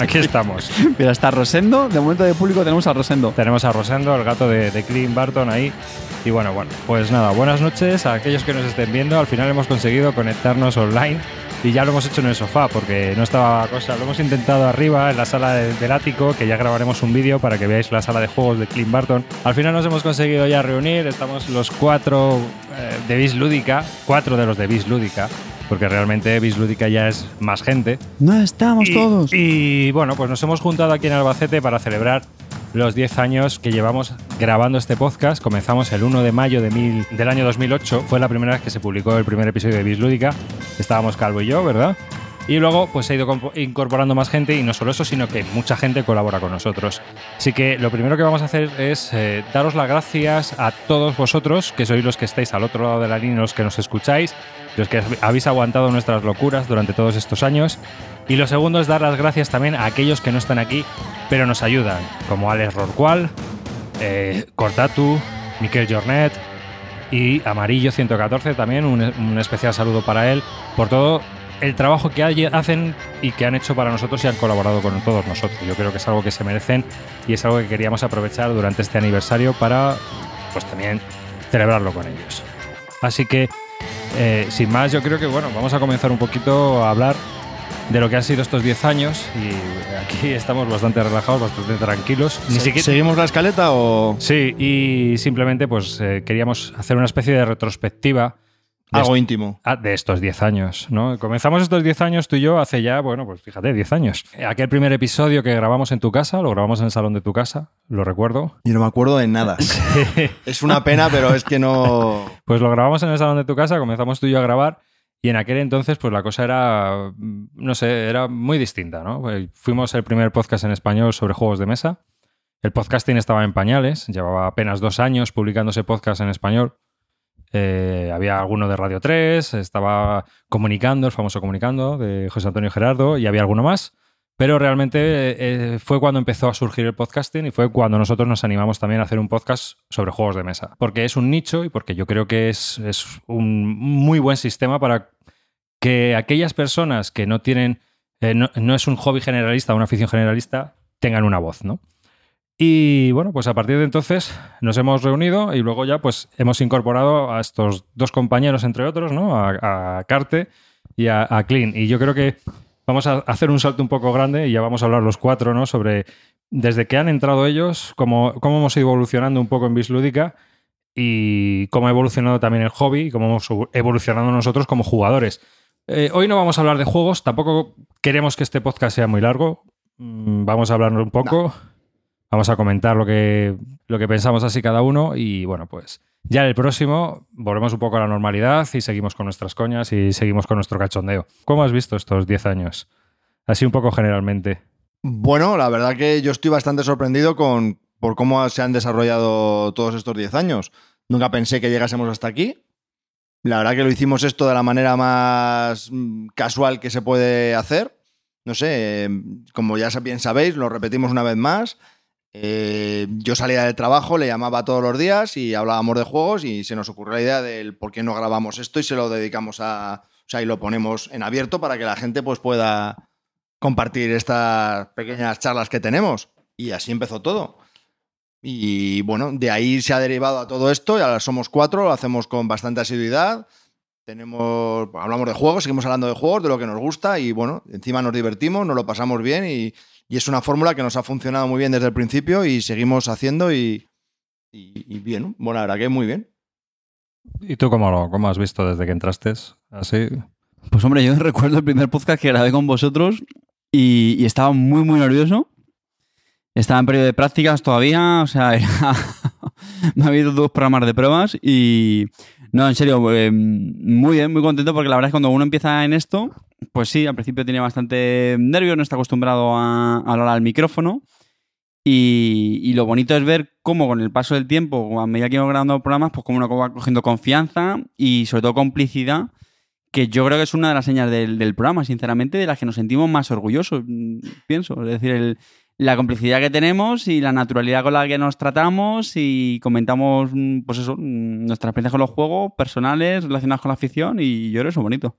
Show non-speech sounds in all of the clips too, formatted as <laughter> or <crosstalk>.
Aquí <laughs> estamos. Mira, está Rosendo. De momento de público tenemos a Rosendo. Tenemos a Rosendo, el gato de, de Clint Barton ahí. Y bueno, bueno, pues nada, buenas noches a aquellos que nos estén viendo. Al final hemos conseguido conectarnos online y ya lo hemos hecho en el sofá porque no estaba cosa. Lo hemos intentado arriba en la sala de- del ático, que ya grabaremos un vídeo para que veáis la sala de juegos de Clint Barton. Al final nos hemos conseguido ya reunir. Estamos los cuatro eh, de Bis Lúdica, cuatro de los de Bis Lúdica, porque realmente Bis Lúdica ya es más gente. No estamos Y- todos. Y bueno, pues nos hemos juntado aquí en Albacete para celebrar los 10 años que llevamos grabando este podcast. Comenzamos el 1 de mayo de mil- del año 2008. Fue la primera vez que se publicó el primer episodio de Bislúdica. Estábamos Calvo y yo, ¿verdad? Y luego pues ha ido incorporando más gente y no solo eso, sino que mucha gente colabora con nosotros. Así que lo primero que vamos a hacer es eh, daros las gracias a todos vosotros, que sois los que estáis al otro lado de la línea, los que nos escucháis, los que habéis aguantado nuestras locuras durante todos estos años. Y lo segundo es dar las gracias también a aquellos que no están aquí, pero nos ayudan, como Alex Rorcual, eh, Cortatu, Miquel Jornet y Amarillo 114 también, un especial saludo para él por todo el trabajo que hacen y que han hecho para nosotros y han colaborado con todos nosotros. Yo creo que es algo que se merecen y es algo que queríamos aprovechar durante este aniversario para pues también celebrarlo con ellos. Así que, eh, sin más, yo creo que bueno, vamos a comenzar un poquito a hablar de lo que han sido estos 10 años y aquí <laughs> estamos bastante relajados, bastante tranquilos. Ni siquiera, ¿Seguimos la escaleta o Sí, y simplemente pues eh, queríamos hacer una especie de retrospectiva algo íntimo? ah, de estos 10 años, ¿no? Comenzamos estos 10 años tú y yo hace ya, bueno, pues fíjate, 10 años. Aquel primer episodio que grabamos en tu casa, lo grabamos en el salón de tu casa, lo recuerdo. Yo no me acuerdo de nada. <laughs> Es una pena, pero es que no. Pues lo grabamos en el salón de tu casa, comenzamos tú y yo a grabar y en aquel entonces pues la cosa era, no sé, era muy distinta, ¿no? Pues, Fuimos el primer podcast en español sobre juegos de mesa. El podcasting estaba en pañales, llevaba apenas dos años publicándose podcast en español. Eh, había alguno de Radio 3, estaba comunicando, el famoso comunicando de José Antonio Gerardo, y había alguno más. Pero realmente eh, fue cuando empezó a surgir el podcasting y fue cuando nosotros nos animamos también a hacer un podcast sobre juegos de mesa. Porque es un nicho y porque yo creo que es, es un muy buen sistema para que aquellas personas que no tienen, eh, no, no es un hobby generalista, una afición generalista, tengan una voz, ¿no? Y bueno, pues a partir de entonces nos hemos reunido y luego ya pues hemos incorporado a estos dos compañeros, entre otros, ¿no? A, a Carte y a, a Clean. Y yo creo que vamos a hacer un salto un poco grande y ya vamos a hablar los cuatro, ¿no? Sobre desde que han entrado ellos, cómo, cómo hemos ido evolucionando un poco en Bislúdica y cómo ha evolucionado también el hobby y cómo hemos evolucionado nosotros como jugadores. Eh, hoy no vamos a hablar de juegos, tampoco queremos que este podcast sea muy largo. Mm, Vamos a hablar un poco. Vamos a comentar lo que, lo que pensamos así cada uno y bueno, pues ya en el próximo volvemos un poco a la normalidad y seguimos con nuestras coñas y seguimos con nuestro cachondeo. ¿Cómo has visto estos 10 años? Así un poco generalmente. Bueno, la verdad que yo estoy bastante sorprendido con por cómo se han desarrollado todos estos 10 años. Nunca pensé que llegásemos hasta aquí. La verdad que lo hicimos esto de la manera más mm, casual que se puede hacer. No sé, eh, como ya bien sabéis, lo repetimos una vez más. Eh, yo salía del trabajo, le llamaba todos los días y hablábamos de juegos y se nos ocurrió la idea del por qué no grabamos esto y se lo dedicamos a... O sea, y lo ponemos en abierto para que la gente pues pueda compartir estas pequeñas charlas que tenemos. Y así empezó todo. Y bueno, de ahí se ha derivado a todo esto y ahora somos cuatro, lo hacemos con bastante asiduidad. Tenemos, hablamos de juegos, seguimos hablando de juegos, de lo que nos gusta y bueno, encima nos divertimos, nos lo pasamos bien y, y es una fórmula que nos ha funcionado muy bien desde el principio y seguimos haciendo y, y, y bien, bueno, la verdad que muy bien. ¿Y tú cómo, lo, cómo has visto desde que entraste? Así. Pues hombre, yo <laughs> recuerdo el primer podcast que grabé con vosotros y, y estaba muy, muy nervioso. Estaba en periodo de prácticas todavía, o sea, <laughs> era... me ha habido dos programas de pruebas y... No, en serio, eh, muy bien, muy contento porque la verdad es que cuando uno empieza en esto, pues sí, al principio tiene bastante nervios, no está acostumbrado a, hablar al micrófono Y, y lo bonito es ver cómo con el paso del tiempo, a medida que vamos grabando programas, pues cómo uno va cogiendo confianza y sobre todo complicidad, que yo creo que es una de las señas del, del programa, sinceramente, de las que nos sentimos más orgullosos, mm, pienso. Es decir, el- la complicidad que tenemos y la naturalidad con la que nos tratamos y comentamos, mm, pues eso, mm, nuestras experiencias con los juegos personales relacionadas con la afición y yo creo que eso es bonito.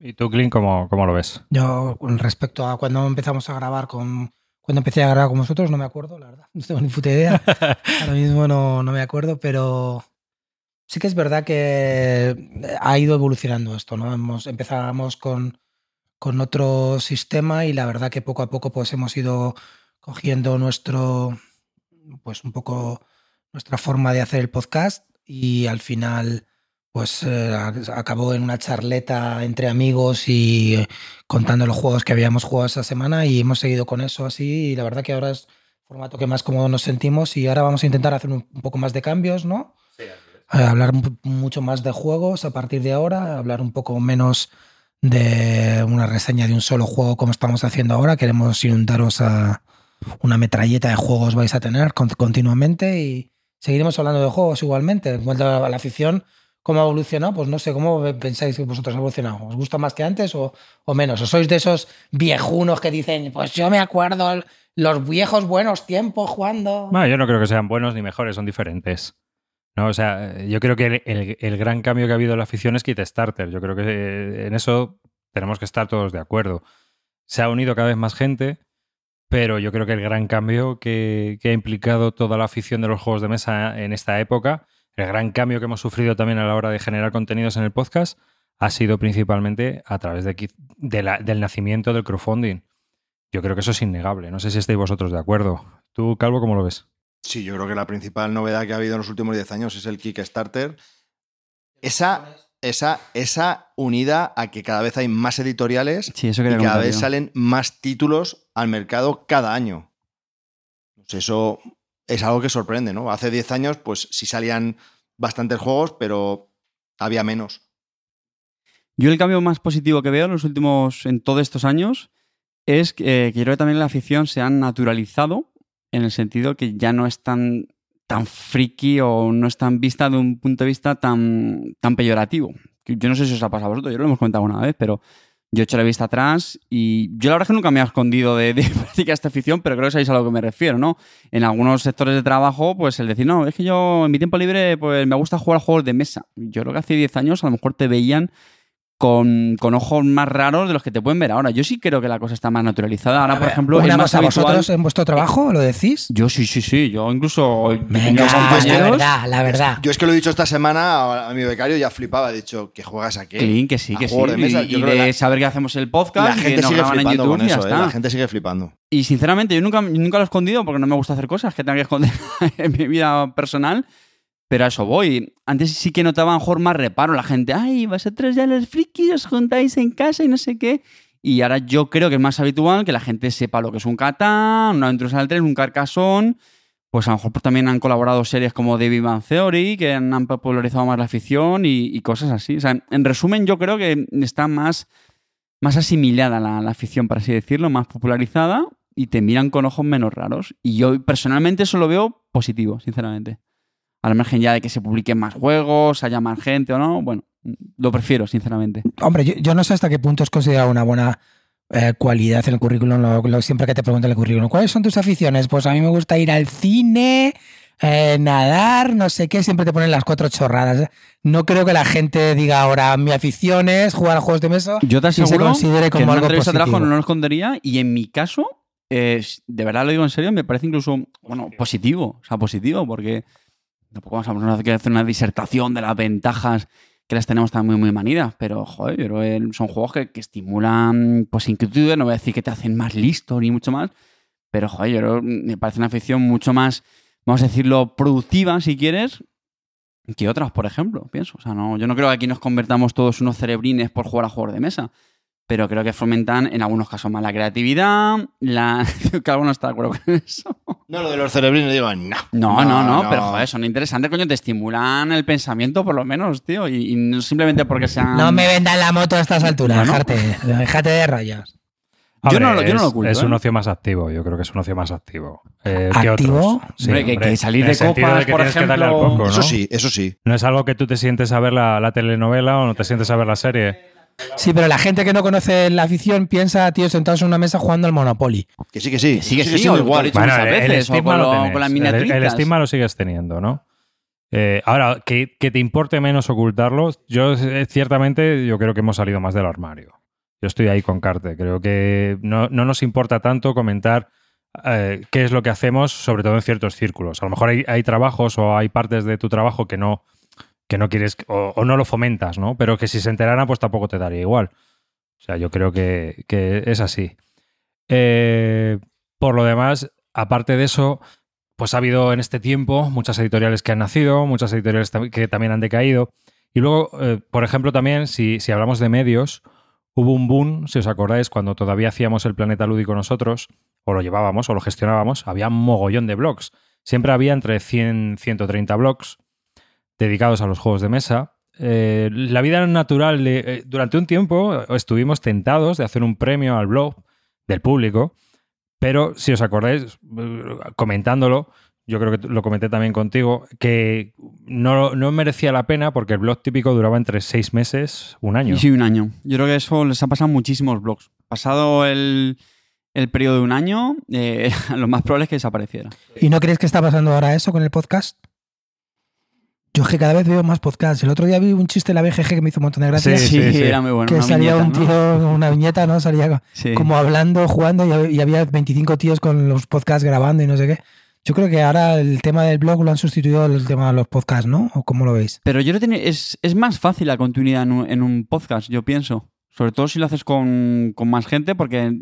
¿Y tú, Clint, cómo, cómo lo ves? Yo, con respecto a cuando empezamos a grabar con. Cuando empecé a grabar con vosotros, no me acuerdo, la verdad. No tengo ni puta idea. <laughs> Ahora mismo no, no me acuerdo, pero sí que es verdad que ha ido evolucionando esto, ¿no? Hemos, empezamos con, con otro sistema y la verdad que poco a poco pues hemos ido cogiendo nuestro, pues un poco nuestra forma de hacer el podcast y al final pues eh, acabó en una charleta entre amigos y eh, contando los juegos que habíamos jugado esa semana y hemos seguido con eso así y la verdad que ahora es el formato que más cómodo nos sentimos y ahora vamos a intentar hacer un, un poco más de cambios, ¿no? Eh, hablar mu- mucho más de juegos a partir de ahora, hablar un poco menos de una reseña de un solo juego como estamos haciendo ahora. Queremos inundaros a una metralleta de juegos vais a tener con- continuamente y seguiremos hablando de juegos igualmente. En cuanto a la afición, ¿cómo ha evolucionado? Pues no sé, ¿cómo pensáis que vosotros ha evolucionado? ¿Os gusta más que antes o, o menos? ¿O sois de esos viejunos que dicen, pues yo me acuerdo los viejos buenos tiempos jugando? Bueno, yo no creo que sean buenos ni mejores, son diferentes. ¿No? O sea, yo creo que el, el- gran cambio que ha habido en la afición es Kit Starter. Yo creo que eh, en eso tenemos que estar todos de acuerdo. Se ha unido cada vez más gente, pero yo creo que el gran cambio que, que ha implicado toda la afición de los juegos de mesa en esta época, el gran cambio que hemos sufrido también a la hora de generar contenidos en el podcast, ha sido principalmente a través de, del nacimiento del crowdfunding. Yo creo que eso es innegable. No sé si estáis vosotros de acuerdo. ¿Tú, Calvo, cómo lo ves? Sí, yo creo que la principal novedad que ha habido en los últimos 10 años es el Kickstarter. Esa, esa, esa unida a que cada vez hay más editoriales Sí, eso y cada vez yo. salen más títulos al mercado cada año. Pues eso es algo que sorprende, ¿no? Hace 10 años, pues sí salían bastantes juegos, pero había menos. Yo el cambio más positivo que veo en los últimos, en todos estos años, es que, eh, que yo creo que también la afición se ha naturalizado en el sentido que ya no es tan, tan friki o no es tan vista de un punto de vista tan, tan peyorativo. Yo no sé si os ha pasado a vosotros, yo lo hemos comentado una vez, pero yo he hecho la vista atrás y yo la verdad es que nunca me he escondido de, de <laughs> esta afición, pero creo que sabéis a lo que me refiero, ¿no? En algunos sectores de trabajo, pues el decir, no, es que yo en mi tiempo libre pues me gusta jugar juegos de mesa. Yo creo que hace 10 años a lo mejor te veían con, con ojos más raros de los que te pueden ver ahora. Yo sí creo que la cosa está más naturalizada. Ahora, A por ejemplo, una es más cosa, habitual... ¿vosotros en vuestro trabajo lo decís? Yo sí, sí, sí. Yo incluso... Venga, la verdad, la verdad. Yo es que lo he dicho esta semana a, a mi becario y ya flipaba. He dicho, ¿qué juegas aquí? Clean, que sí, A que sí. juegos de mesa, y y de que la- saber que hacemos el La podcast y que gente nos sigue en flipando YouTube con y ya eso, ¿eh? está. La gente sigue flipando. Y sinceramente, yo nunca, nunca lo he escondido porque no me gusta hacer cosas que tenga que esconder <laughs> en mi vida personal. Pero a eso voy. Antes sí que notaba mejor más reparo. La gente, ay, vosotros ya los frikis os juntáis en casa y no sé qué. Y ahora yo creo que es más habitual que la gente sepa lo que es un Catán, un Aventuras al 3, un Carcassonne. Pues a lo mejor también han colaborado series como The Bang Theory, que han, popularizado más la afición y, y cosas así. O sea, en resumen, yo creo que está más, más asimilada la, la afición, por así decirlo, más popularizada y te miran con ojos menos raros. Y yo personalmente eso lo veo positivo, sinceramente. Al margen ya de que se publiquen más juegos, haya más gente o no, bueno, lo prefiero, sinceramente. Hombre, yo, yo no sé hasta qué punto es considerado una buena eh, cualidad en el currículum. Lo- lo- siempre que te preguntan el currículum, ¿cuáles son tus aficiones? Pues a mí me gusta ir al cine, eh, nadar, no sé qué, siempre te ponen las cuatro chorradas. No creo que la gente diga ahora, mi afición es jugar a juegos de mesa. Yo te se aseguro considere que como en una algo de trabajo positivo. no lo escondería y en mi caso, eh, de verdad lo digo en serio, me parece incluso, bueno, positivo. O sea, positivo porque tampoco vamos a hacer una disertación de las ventajas que las tenemos también muy, muy manidas, pero joder, yo creo que son juegos que, que estimulan pues inquietudes, no voy a decir que te hacen más listo ni mucho más, pero joder, yo creo me parece una afición mucho más, vamos a decirlo, productiva si quieres, que otras, por ejemplo, pienso. O sea, no, yo no creo que aquí nos convertamos todos unos cerebrines por jugar a juegos de mesa. Pero creo que fomentan en algunos casos más la creatividad, la... <laughs> que alguno está de acuerdo con eso. No, lo de los cerebrinos, digo, no. No, no, no, pero joder, son interesantes, coño, te estimulan el pensamiento por lo menos, tío. Y, y no simplemente porque sean... No me vendan la moto a estas alturas, Bueno. dejarte, déjate de rayas. Yo no, yo no lo es- oculto. Es ¿eh? un ocio más activo, yo creo que es un ocio más activo. eh, que ¿Activo? otros. Sí, Hombre, que- que salir de copas, que por tienes que darle al ejemplo, coco, ¿no? Eso sí, eso sí. No es algo que tú te sientes a ver la, la telenovela o no te sientes a ver la serie. Sí, pero la gente que no conoce la afición piensa a tíos sentados en una mesa jugando al Monopoly. Que sí, que sí. Que sí, que sí, igual. dicho Bueno, muchas el, veces, estigma con lo con las El- el, estigma lo sigues teniendo, ¿no? Eh, ahora, que, que te importe menos ocultarlo, yo eh, ciertamente yo creo que hemos salido más del armario. Yo estoy ahí con Carte. Creo que no, no nos importa tanto comentar eh, qué es lo que hacemos, sobre todo en ciertos círculos. A lo mejor hay, hay trabajos o hay partes de tu trabajo que no, que no quieres o, o no lo fomentas, ¿no? Pero que si se enteraran, pues tampoco te daría igual. O sea, yo creo que, que es así. Eh, por lo demás, aparte de eso, pues ha habido en este tiempo muchas editoriales que han nacido, muchas editoriales que también han decaído. Y luego, eh, por ejemplo, también, si, si hablamos de medios, hubo un boom, si os acordáis, cuando todavía hacíamos el planeta lúdico nosotros, o lo llevábamos, o lo gestionábamos, había un mogollón de blogs. Siempre había entre 100 130 blogs dedicados a los juegos de mesa. Eh, la vida natural, de- eh, durante un tiempo estuvimos tentados de hacer un premio al blog del público, pero si os acordáis, eh, comentándolo, yo creo que lo comenté también contigo, que no, no merecía la pena porque el blog típico duraba entre seis meses, un año. Sí, un año. Yo creo que eso les ha pasado a muchísimos blogs. Pasado el, el periodo de un año, eh, <laughs> lo más probable es que desapareciera. ¿Y no crees que está pasando ahora eso con el podcast? Yo es que cada vez veo más podcasts. El otro día vi un chiste en la BGG que me hizo un montón de gracias. Sí, sí, sí. era muy bueno. que una salía viñeta, un ¿no? tío, una viñeta, ¿no? Salía Sí. como hablando, jugando y hab- y había 25 tíos con los podcasts grabando y no sé qué. Yo creo que ahora el tema del blog lo han sustituido el tema de los podcasts, ¿no? ¿O cómo lo veis? Pero yo que tiene- es, es más fácil la continuidad en un, en un podcast, yo pienso. Sobre todo si lo haces con, con más gente, porque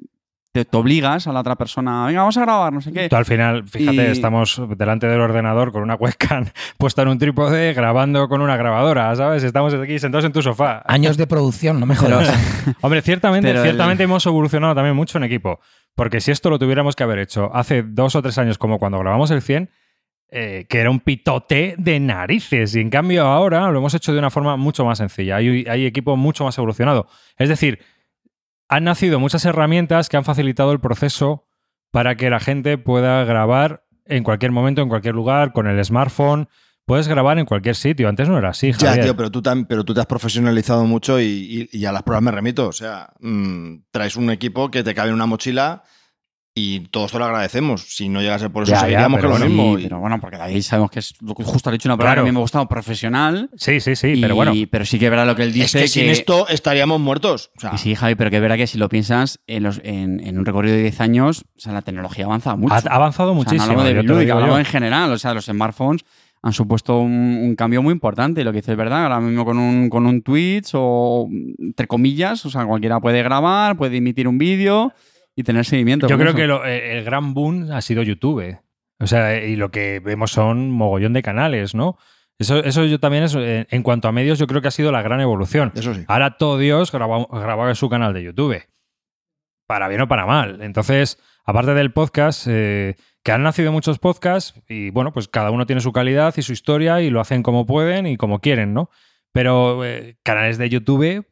te, te obligas a la otra persona, venga, vamos a grabar, no sé qué. Tú al final, fíjate, Y- estamos delante del ordenador con una webcam <laughs> puesta en un trípode grabando con una grabadora, ¿sabes? Estamos aquí sentados en tu sofá. Años de producción, no me jodas. <laughs> Hombre, ciertamente, Pero el- ciertamente hemos evolucionado también mucho en equipo. Porque si esto lo tuviéramos que haber hecho hace dos o tres años, como cuando grabamos el 100, eh, que era un pitote de narices. Y en cambio ahora lo hemos hecho de una forma mucho más sencilla. Hay, hay equipo mucho más evolucionado. Es decir, han nacido muchas herramientas que han facilitado el proceso para que la gente pueda grabar en cualquier momento, en cualquier lugar, con el smartphone. Puedes grabar en cualquier sitio. Antes no era así, Ya, Javier. tío, pero tú, pero tú te has profesionalizado mucho y, y- y a las pruebas me remito. O sea, mm, traes un equipo que te cabe en una mochila y todos te lo agradecemos. Si no llegase por eso, Ya, ya, seguiríamos que pero lo mismo. Sí, Y- pero bueno, porque David sabemos que es justo ha dicho una palabra Claro. que a mí me ha gustado, profesional. Sí, sí, sí, y- pero bueno. Pero sí que es verdad lo que él es dice. que, sin esto estaríamos muertos. O sea, Y sí, Javi, pero que es verdad que si lo piensas, en, los, en, en un recorrido de 10 años, o sea, la tecnología avanza mucho. Ha ha avanzado O sea, muchísimo. no hablamos de digo hablamos en general. O sea, los smartphones han supuesto un, un cambio muy importante. Lo que dices es verdad. Ahora mismo con un, con un Twitch o entre comillas, o sea, cualquiera puede grabar, puede emitir un vídeo y tener seguimiento. Yo creo que lo- eh, el gran boom ha sido YouTube. O sea, y lo que vemos son mogollón de canales, ¿no? Eso, eso yo también es, eh, en cuanto a medios, yo creo que ha sido la gran evolución. eso sí. Ahora todo Dios graba, graba en su canal de YouTube. Para bien o para mal. Entonces, aparte del podcast, eh, que han nacido muchos podcasts y bueno, pues cada uno tiene su calidad y su historia y lo hacen como pueden y como quieren, ¿no? Pero eh, canales de YouTube,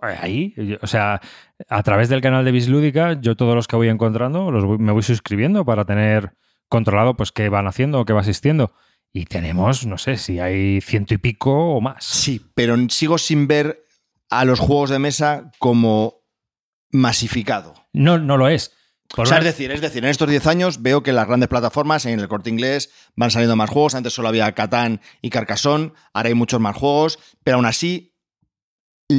ahí, o sea, a través del canal de Bislúdica, yo todos los que voy encontrando los voy- me voy suscribiendo para tener controlado pues qué van haciendo o qué va asistiendo. Y tenemos, no sé, si hay ciento y pico o más. Sí, pero sigo sin ver a los juegos de mesa como masificado. No, no lo es. Por o sea, es decir, es decir, en estos 10 años veo que las grandes plataformas, en el corte inglés, van saliendo más juegos. Antes solo había Catán y Carcassonne, ahora hay muchos más juegos, pero aún así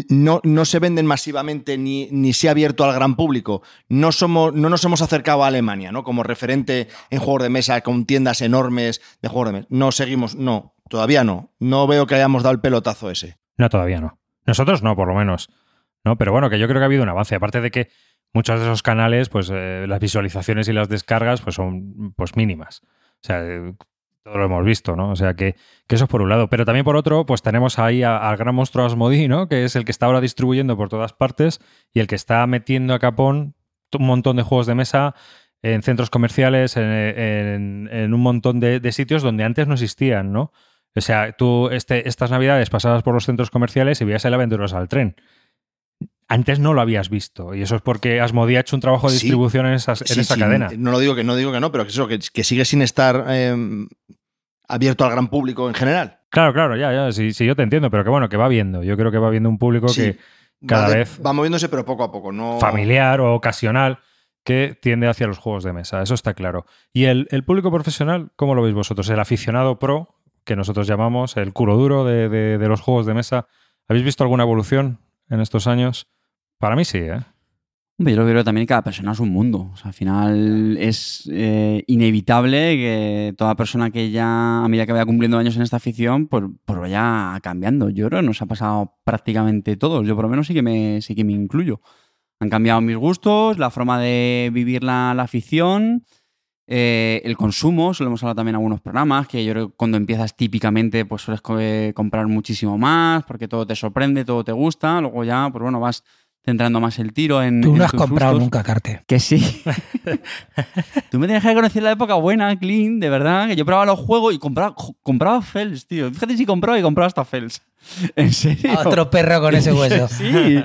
no, no se venden masivamente ni, ni se ha abierto al gran público. No, somos, no nos hemos acercado a Alemania, ¿no? Como referente en juegos de mesa con tiendas enormes de juegos de mesa. No seguimos, no, todavía no. No veo que hayamos dado el pelotazo ese. No, todavía no. Nosotros no, por lo menos. No, pero bueno, que yo creo que ha habido un avance. Aparte de que muchos de esos canales, pues eh, las visualizaciones y las descargas, pues son pues mínimas. O sea, eh, todo lo hemos visto, ¿no? O sea, que, eso es por un lado. Pero también por otro, pues tenemos ahí al gran monstruo Asmodee, ¿no? Que es el que está ahora distribuyendo por todas partes y el que está metiendo a capón un montón de juegos de mesa en centros comerciales, en, un montón de, de sitios donde antes no existían, ¿no? O sea, tú este, estas navidades pasabas por los centros comerciales y veías el Aventuras al tren. Antes no lo habías visto. Y eso es porque Asmodee ha hecho un trabajo de Sí. distribución en, esas- en Sí, esa sí, cadena. No lo digo que no digo que no, pero que eso, que, que sigue sin estar eh, abierto al gran público en general. Claro, claro, ya, ya, sí, sí, yo te entiendo, pero que bueno, que va viendo. Yo creo que va viendo un público que cada Va de- vez va moviéndose, pero poco a poco. No... familiar o ocasional que tiende hacia los juegos de mesa, eso está claro. Y el, el público profesional, ¿cómo lo veis vosotros? El aficionado pro, que nosotros llamamos el culo duro de, de- de los juegos de mesa, ¿habéis visto alguna evolución en estos años? Para mí sí, ¿eh? Yo creo también que cada persona es un mundo. O sea, al final es eh, inevitable que toda persona que ya, a medida que vaya cumpliendo años en esta afición, pues, pues vaya cambiando. Yo creo que nos ha pasado prácticamente todos. Yo por lo menos sí que me, sí que me incluyo. Han cambiado mis gustos, la forma de vivir la, la afición, eh, el consumo. Eso lo hemos hablado también en algunos programas, que yo creo que cuando empiezas típicamente pues sueles co- comprar muchísimo más, porque todo te sorprende, todo te gusta. Luego ya, pues bueno, vas centrando más el tiro en. Tú en no has tus comprado gustos. nunca Carte. Que sí. <laughs> Tú me tenías que conocer la época buena, clean, de verdad, que yo probaba los juegos y compraba, compraba Fels, tío. Fíjate si compraba y compraba hasta Fels. <laughs> ¿En serio? Otro perro con ese <laughs> hueso. Sí.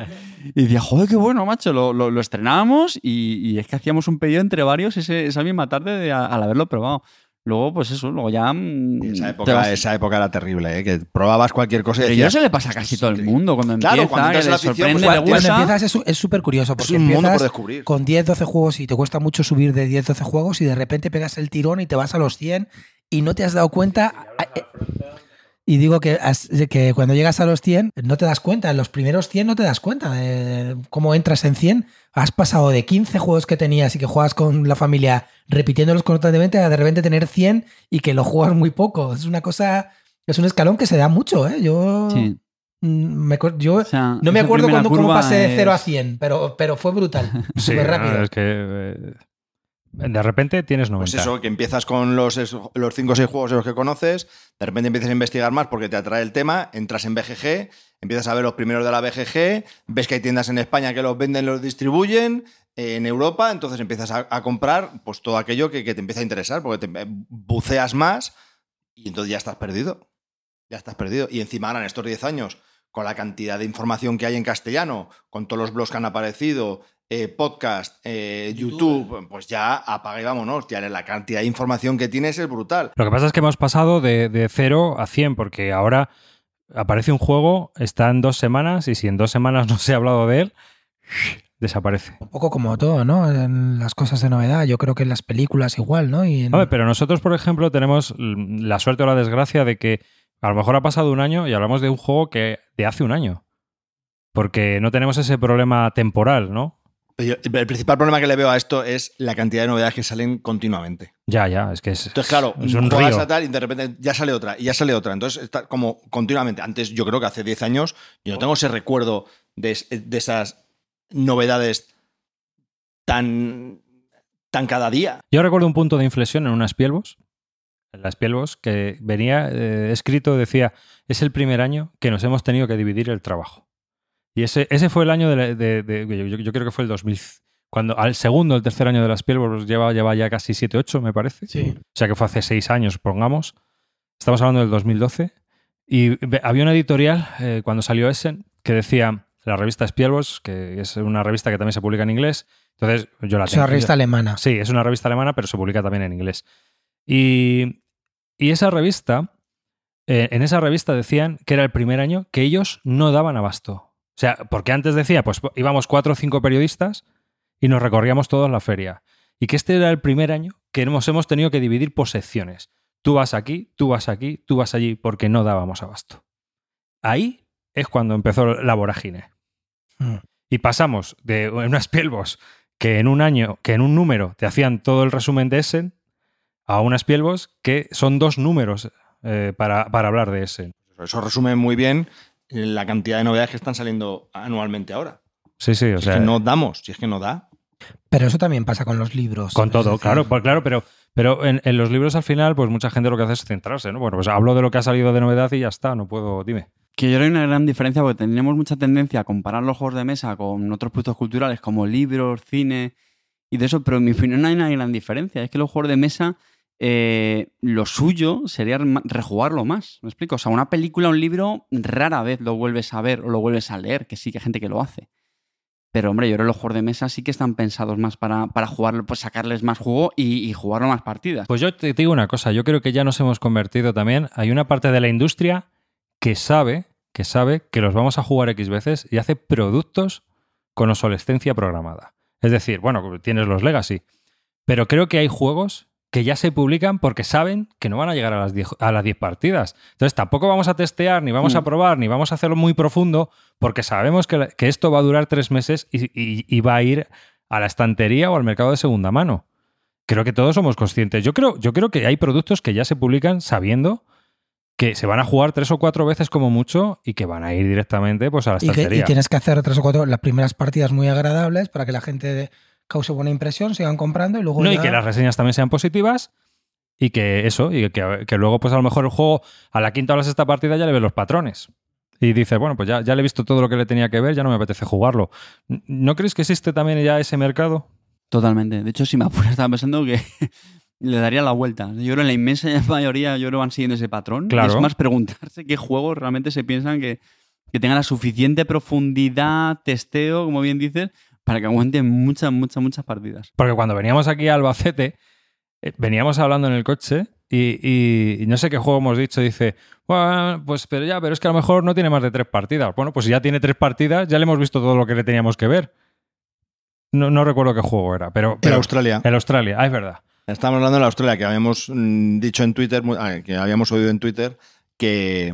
Y decía, joder, qué bueno, macho. Lo, lo- lo estrenábamos y, y es que hacíamos un pedido entre varios ese- esa misma tarde de- al haberlo probado. Luego, pues eso, luego ya. mm, Esa época, vas- esa época era terrible, ¿eh? que probabas cualquier cosa y Pero yo decías, se le pasa a casi todo el mundo cuando Claro, empieza, cuando que le afición, sorprende, pues, le cuando gusta. Cuando empiezas es- es súper curioso es porque un mundo por descubrir. con 10, 12 juegos y te cuesta mucho subir de 10, 12 juegos y de repente pegas el tirón y te vas a los 100 y no te has dado cuenta. eh, Y digo que, que cuando llegas a los 100 no te das cuenta, en los primeros 100 no te das cuenta de cómo entras en 100. Has pasado de 15 juegos que tenías y que juegas con la familia repitiéndolos constantemente a de repente tener 100 y que lo juegas muy poco. Es una cosa, es un escalón que se da mucho, ¿eh? Yo, Sí. mm, me, yo O sea, no me acuerdo cuando, cómo pasé de 0 a es- 100, pero, pero fue brutal. Sí, Súper ¿no? rápido. es que eh, de repente tienes 90. Pues eso, que empiezas con los, los 5 o 6 juegos en los que conoces, de repente empiezas a investigar más porque te atrae el tema, entras en BGG, empiezas a ver los primeros de la BGG, ves que hay tiendas en España que los venden, los distribuyen, eh, en Europa, entonces empiezas a, a comprar pues todo aquello que, que te empieza a interesar, porque te buceas más y entonces ya estás perdido. Ya estás perdido. Y encima ahora en estos 10 años, con la cantidad de información que hay en castellano, con todos los blogs que han aparecido, eh, podcast, eh, YouTube, pues ya apaga y vámonos. Ya la cantidad de información que tienes es brutal. Lo que pasa es que hemos pasado de, de 0 a 100 porque ahora aparece un juego, está en dos semanas y si en dos semanas <laughs> no se ha hablado de él, <laughs> desaparece. Un poco como todo, ¿no? En las cosas de novedad. Yo creo que en las películas igual, ¿no? Y en- pero nosotros, por ejemplo, tenemos la suerte o la desgracia de que a lo mejor ha pasado un año y hablamos de un juego que de hace un año. Porque no tenemos ese problema temporal, ¿no? Yo- El principal problema que le veo a esto es la cantidad de novedades que salen continuamente. Ya, ya, es que es, Entonces, claro, es un río. a tal y de repente ya sale otra, y ya sale otra. Entonces, está como continuamente. Antes, yo creo que hace 10 años, yo no tengo ese recuerdo de, de esas novedades tan, tan cada día. Yo recuerdo un punto de inflexión en una Spielbos, en la Spielbos, que venía eh, escrito, decía, es el primer año que nos hemos tenido que dividir el trabajo. Y ese, ese fue el año de, la- de- de- yo, yo- yo creo que fue el 2000, cuando al segundo, el tercer año de la Spielbos lleva, lleva ya casi 7, 8, me parece. Sí. O sea que fue hace 6 años, pongamos. Estamos hablando del 2012. Y había una editorial eh, cuando salió Essen que decía, la revista Spielbos, que es una revista que también se publica en inglés. Entonces, yo la Es una tengo- revista alemana. Sí, es una revista alemana, pero se publica también en inglés. Y, y esa revista, eh, en esa revista decían que era el primer año que ellos no daban abasto. O sea, porque antes decía, pues íbamos cuatro o cinco periodistas y nos recorríamos todos la feria. Y que este era el primer año que nos hemos tenido que dividir por secciones. Tú vas aquí, tú vas aquí, tú vas allí, porque no dábamos abasto. Ahí es cuando empezó la vorágine. Mm. Y pasamos de unas Spielbos que en un año, que en un número te hacían todo el resumen de Essen, a unas Spielbos que son dos números eh, para, para hablar de Essen. Eso resume muy bien la cantidad de novedades que están saliendo anualmente ahora. Sí, sí, o Si sea, es que no damos, si es que no da. Pero eso también pasa con los libros. con todo, decir, claro, pues claro, pero, pero en, en los libros al final, pues mucha gente lo que hace es centrarse, ¿no? Bueno, pues hablo de lo que ha salido de novedad y ya está, no puedo, dime. Que yo creo que hay una gran diferencia porque tenemos mucha tendencia a comparar los juegos de mesa con otros productos culturales como libros, cine y de eso, pero en mi opinión no hay una gran diferencia. Es que los juegos de mesa, eh, lo suyo sería rejugarlo más. ¿Me explico? O sea, una película, un libro, rara vez lo vuelves a ver o lo vuelves a leer, que sí que hay gente que lo hace. Pero, hombre, yo creo que los juegos de mesa sí que están pensados más para, para jugarlo, pues sacarles más juego y, y jugarlo más partidas. Pues yo te digo una cosa, yo creo que ya nos hemos convertido también, hay una parte de la industria que sabe, que sabe que los vamos a jugar X veces y hace productos con obsolescencia programada. Es decir, bueno, tienes los Legacy, pero creo que hay juegos que ya se publican porque saben que no van a llegar a las 10, a las 10 partidas. Entonces tampoco vamos a testear, ni vamos a Mm. probar, ni vamos a hacerlo muy profundo, porque sabemos que, que esto va a durar tres meses y, y- y va a ir a la estantería o al mercado de segunda mano. Creo que todos somos conscientes. Yo creo, yo creo que hay productos que ya se publican sabiendo que se van a jugar tres o cuatro veces como mucho y que van a ir directamente pues, a la Y, que, estantería. y tienes que hacer tres o cuatro, las primeras partidas muy agradables para que la gente cause buena impresión, sigan comprando y luego No, y que las reseñas también sean positivas y que eso, y que, que luego, pues a lo mejor el juego a la quinta o la sexta partida ya le ves los patrones. Y dices, bueno, pues ya, ya le he visto todo lo que le tenía que ver, ya no me apetece jugarlo. ¿No crees que existe también ya ese mercado? Totalmente. De hecho, si me apuras, estaba pensando que <laughs> le daría la vuelta. Yo creo que la inmensa <laughs> mayoría yo creo van siguiendo ese patrón. Claro. Es más preguntarse qué juegos realmente se piensan que, que tengan la suficiente profundidad, testeo, como bien dices, para que aguanten muchas, muchas, muchas partidas. Porque cuando veníamos aquí a Albacete, eh, veníamos hablando en el coche y, y- y no sé qué juego hemos dicho. Dice, bueno, pues pero ya, pero es que a lo mejor no tiene más de tres partidas. Bueno, pues si ya tiene tres partidas, ya le hemos visto todo lo que le teníamos que ver. No, no recuerdo qué juego era, pero, pero Australia. el Australia, ah, es verdad. Estamos hablando de la Australia, que habíamos mm, dicho en Twitter, ah, que habíamos oído en Twitter, que,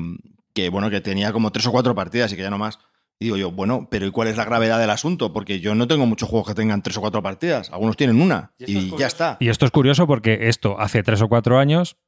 que, bueno, que tenía como tres o cuatro partidas y que ya no más. Y digo yo, bueno, pero ¿y cuál es la gravedad del asunto? Porque yo no tengo muchos juegos que tengan tres o cuatro partidas. Algunos tienen una y, ya está. Y esto es curioso porque esto hace tres o cuatro años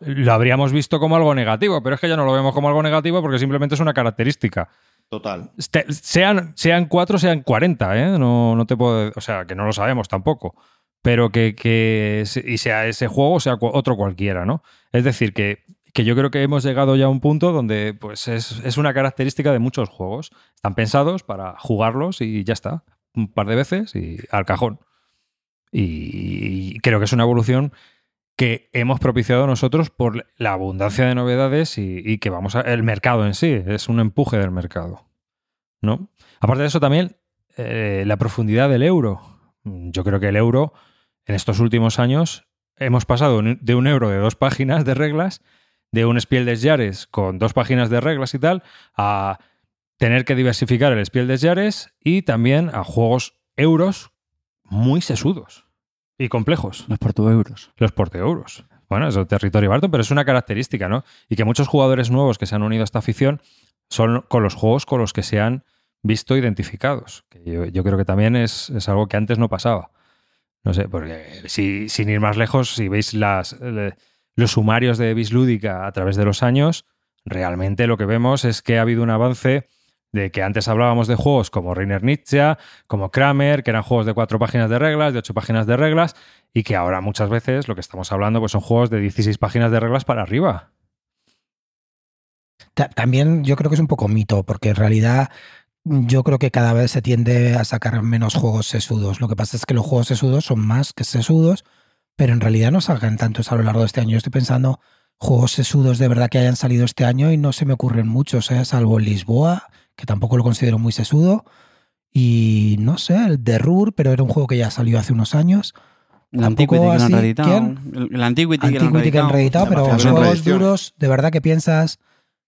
lo habríamos visto como algo negativo, pero es que ya no lo vemos como algo negativo porque simplemente es una característica. Total. Este- sean, sean cuatro, sean 40, ¿eh? No, no te puedo. O sea, que no lo sabemos tampoco. Pero que, que y sea ese juego o sea otro cualquiera, ¿no? Es decir, que, que yo creo que hemos llegado ya a un punto donde pues es, es una característica de muchos juegos. Están pensados para jugarlos y ya está. Un par de veces y al cajón. Y creo que es una evolución que hemos propiciado nosotros por la abundancia de novedades y, que vamos a. El mercado en sí, es un empuje del mercado. ¿No? Aparte de eso, también eh, la profundidad del euro. Yo creo que el euro, en estos últimos años, hemos pasado de un euro de dos páginas de reglas, de un Spiel des Jahres con dos páginas de reglas y tal, a tener que diversificar el Spiel des Jahres y también a juegos euros muy sesudos y complejos Los portueuros. los porteeuros. Bueno, es el territorio Barton, pero es una característica, ¿no? Y que muchos jugadores nuevos que se han unido a esta afición son con los juegos con los que se han visto identificados. Que yo, yo creo que también es, es algo que antes no pasaba. No sé, porque si, sin ir más lejos, si veis las, eh, los sumarios de Bislúdica a través de los años, realmente lo que vemos es que ha habido un avance de que antes hablábamos de juegos como Reiner Nietzsche, como Kramer, que eran juegos de cuatro páginas de reglas, de ocho páginas de reglas, y que ahora muchas veces lo que estamos hablando pues son juegos de 16 páginas de reglas para arriba. Ta- También yo creo que es un poco mito, porque en realidad yo creo que cada vez se tiende a sacar menos juegos sesudos. Lo que pasa es que los juegos sesudos son más que sesudos, pero en realidad no salgan tantos a lo largo de este año. Yo estoy pensando juegos sesudos de verdad que hayan salido este año y no se me ocurren muchos, ¿eh? salvo el Lisboa, que tampoco lo considero muy sesudo. Y no sé, el de Rur, pero era un juego que ya salió hace unos años. El Tampoco Antiquity que han reeditado. ¿Quién? El, el Antiquity, que lo han Antiquity que han reeditado, pero juegos duros, de verdad que piensas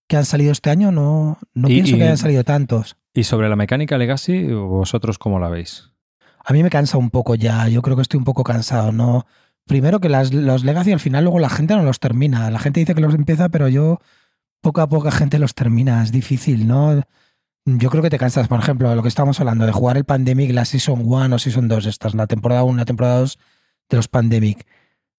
que han salido este año, no, no Y- pienso y- que hayan salido tantos. Y sobre la mecánica Legacy, ¿vosotros cómo la veis? A mí me cansa un poco ya, yo creo que estoy un poco cansado, ¿no? Primero que las, los Legacy al final luego la gente no los termina. La gente dice que los empieza, pero yo poco a poca gente los termina, es difícil, ¿no? Yo creo que te cansas, por ejemplo, de lo que estábamos hablando, de jugar el Pandemic, la Season 1 o Season 2, estas, la temporada 1, la temporada 2 de los Pandemic.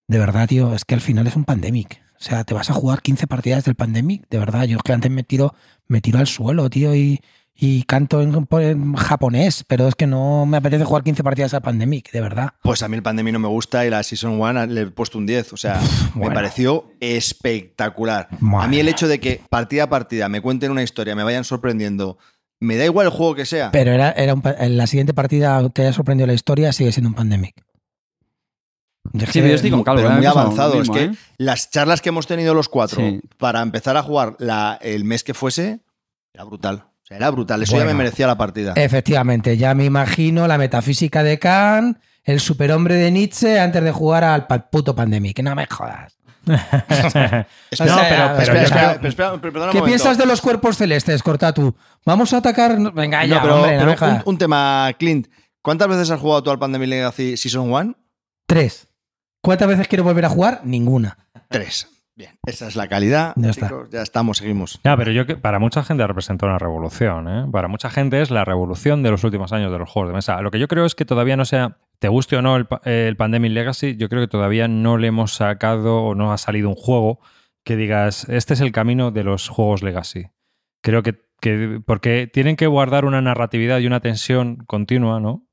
De verdad, tío, es que al final es un Pandemic. O sea, te vas a jugar 15 partidas del Pandemic, de verdad. Yo es que antes me tiro, me tiro al suelo, tío, y, y canto en, en japonés, pero es que no me apetece jugar 15 partidas al Pandemic, de verdad. Pues a mí el Pandemic no me gusta y la Season 1 le he puesto un 10. O sea, me bueno. pareció espectacular. Madre. A mí el hecho de que partida a partida me cuenten una historia, me vayan sorprendiendo, me da igual el juego que sea. Pero era, era un en la siguiente partida te haya sorprendido la historia, sigue siendo un Pandemic. Es Sí, que- pero yo estoy con Calvo. pero ¿eh? muy avanzado. mismo, es que ¿eh? las charlas que hemos tenido los cuatro Sí. para empezar a jugar la- el mes que fuese, era brutal. O sea, era brutal. Eso ya me merecía la partida. Efectivamente, ya me imagino la metafísica de Kant, el superhombre de Nietzsche antes de jugar al puto Pandemic. No me jodas. <laughs> ¿Qué piensas de los cuerpos celestes, Cortatu? Vamos a atacar. Venga, ya, No, pero, hombre, no pero me un, jodas. un tema, Clint. ¿Cuántas veces has jugado tú al Pandemic Legacy Season 1? Tres. ¿Cuántas veces quiero volver a jugar? Ninguna. Tres. Bien, esa es la calidad. Ya está. chicos. Ya estamos, seguimos. Ya, pero yo que para mucha gente representa una revolución, ¿eh? Para mucha gente es la revolución de los últimos años de los juegos de mesa. Lo que yo creo es que todavía no sea, te guste o no el, pa- el Pandemic Legacy, yo creo que todavía no le hemos sacado o no ha salido un juego que digas, este es el camino de los juegos Legacy. Creo que, que porque tienen que guardar una narratividad y una tensión continua, ¿no?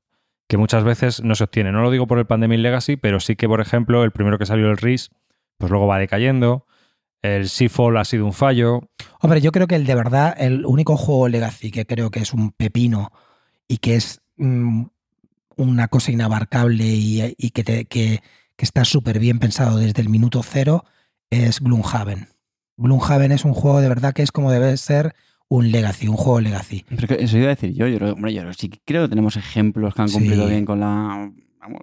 Que muchas veces no se obtiene. No lo digo por el Pandemic Legacy, pero sí que, por ejemplo, el primero que salió el RIS, pues luego va decayendo. El Seafall ha sido un fallo. Hombre, yo creo que el de verdad, el único juego Legacy que creo que es un pepino y que es mm, una cosa inabarcable y, y que, te- que- que está súper bien pensado desde el minuto cero es Gloomhaven. Gloomhaven es un juego de verdad que es como debe ser un Legacy, un juego Legacy. Pero que eso iba a decir yo. Yo, creo- hombre, yo sí que creo que tenemos ejemplos que han Sí. cumplido bien con la,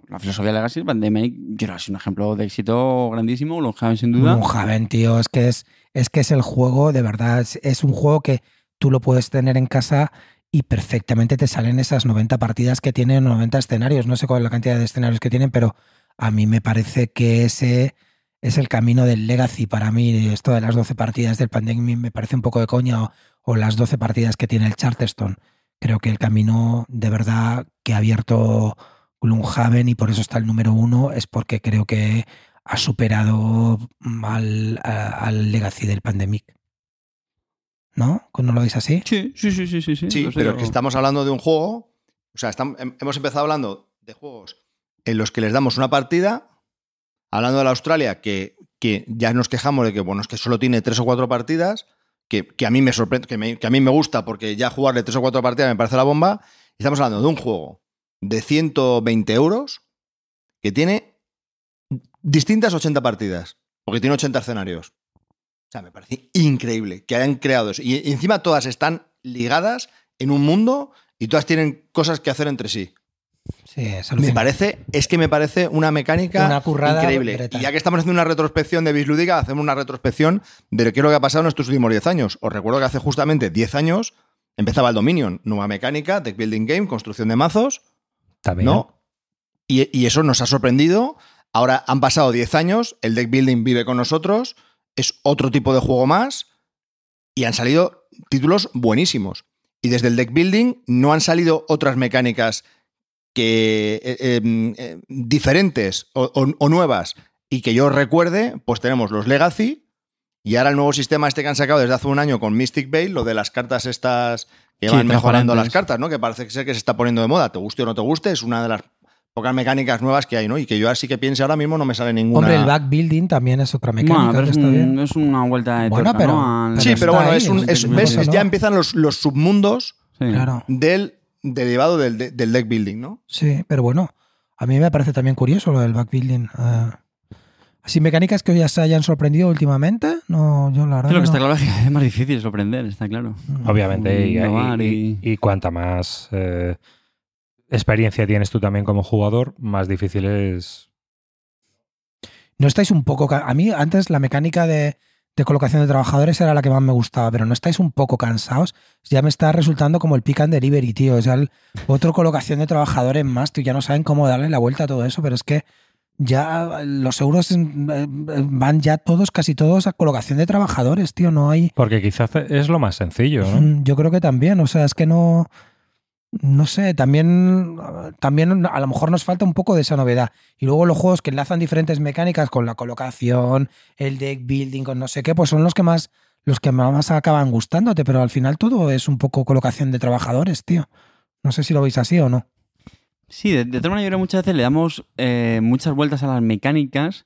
la filosofía Legacy. Pandemic, yo creo que sido un ejemplo de éxito grandísimo. Gloomhaven, sin duda. Gloomhaven, tío, es que es, es que es el juego, de verdad, es, es un juego que tú lo puedes tener en casa y perfectamente te salen esas 90 partidas que tienen, 90 escenarios. No sé cuál es la cantidad de escenarios que tienen, pero a mí me parece que ese es el camino del Legacy para mí. Esto de las 12 partidas del Pandemic me parece un poco de coña o, o las 12 partidas que tiene el Charterstone. Creo que el camino de verdad que ha abierto Gloomhaven y por eso está el número uno es porque creo que ha superado al, a- al Legacy del Pandemic. ¿No? ¿No lo veis así? Sí, sí, sí, sí, sí. sí, pero yo. que estamos hablando de un juego. O sea, hemos empezado hablando de juegos en los que les damos una partida. Hablando de la Australia, que, que ya nos quejamos de que, bueno, es que solo tiene tres o cuatro partidas, que, que a mí me sorprende, que, me- que a mí me gusta, porque ya jugarle tres o cuatro partidas me parece la bomba. Y estamos hablando de un juego de 120 euros que tiene distintas 80 partidas, porque tiene 80 escenarios. O sea, me parece increíble que hayan creado eso. Y encima todas están ligadas en un mundo y todas tienen cosas que hacer entre sí. Sí, es Me parece, es que me parece una mecánica Una currada increíble. Y ya que estamos haciendo una retrospección de Bislúdica, hacemos una retrospección de qué es lo que ha pasado en estos últimos 10 años. Os recuerdo que hace justamente 10 años empezaba el Dominion, nueva mecánica, deck building game, construcción de mazos, ¿no? Y, y eso nos ha sorprendido. Ahora han pasado 10 años, el deck building vive con nosotros, es otro tipo de juego más y han salido títulos buenísimos. Y desde el deck building no han salido otras mecánicas que eh, eh, eh, diferentes o, o- o nuevas y que yo recuerde, pues tenemos los Legacy y ahora el nuevo sistema este que han sacado desde hace un año con Mystic Veil, lo de las cartas estas que Sí, van mejorando las cartas, ¿no? Que parece ser que se está poniendo de moda, te guste o no te guste, es una de las pocas mecánicas nuevas que hay, ¿no? Y que yo así que piense ahora mismo no me sale ninguna. Hombre, el backbuilding también es otra mecánica Bueno, pero que es, está bien. es una vuelta de Bueno, tuerca, pero- ¿no? Al- Sí, pero pero bueno, ahí, es un, es ves, ya empiezan los, los submundos Sí. Claro. del derivado del, de- del deck building, ¿no? Sí, pero bueno, a mí me parece también curioso lo del backbuilding. eh. Así mecánicas que ya se hayan sorprendido últimamente, no, yo la verdad. Lo que no. está claro es que <laughs> es más difícil sorprender, está claro. Obviamente, y, y- y- y- y cuanta más eh, experiencia tienes tú también como jugador, más difícil es. ¿No estáis un poco... A mí antes la mecánica de, de colocación de trabajadores era la que más me gustaba, pero ¿no estáis un poco cansados? Ya me está resultando como el pick and delivery, tío. O sea, el otro colocación de trabajadores más, tío. Ya no saben cómo darle la vuelta a todo eso, pero es que ya los euros eh, van ya todos, casi todos, a colocación de trabajadores, tío. No hay... Porque quizás es lo más sencillo, ¿no? Mm, Yo creo que también, o sea, es que no... No sé, también, también a lo mejor nos falta un poco de esa novedad. Y luego los juegos que enlazan diferentes mecánicas con la colocación, el deck building, con no sé qué, pues son los que más, los que más acaban gustándote, pero al final todo es un poco colocación de trabajadores, tío. No sé si lo veis así o no. Sí, de, de todas maneras, muchas veces le damos eh, muchas vueltas a las mecánicas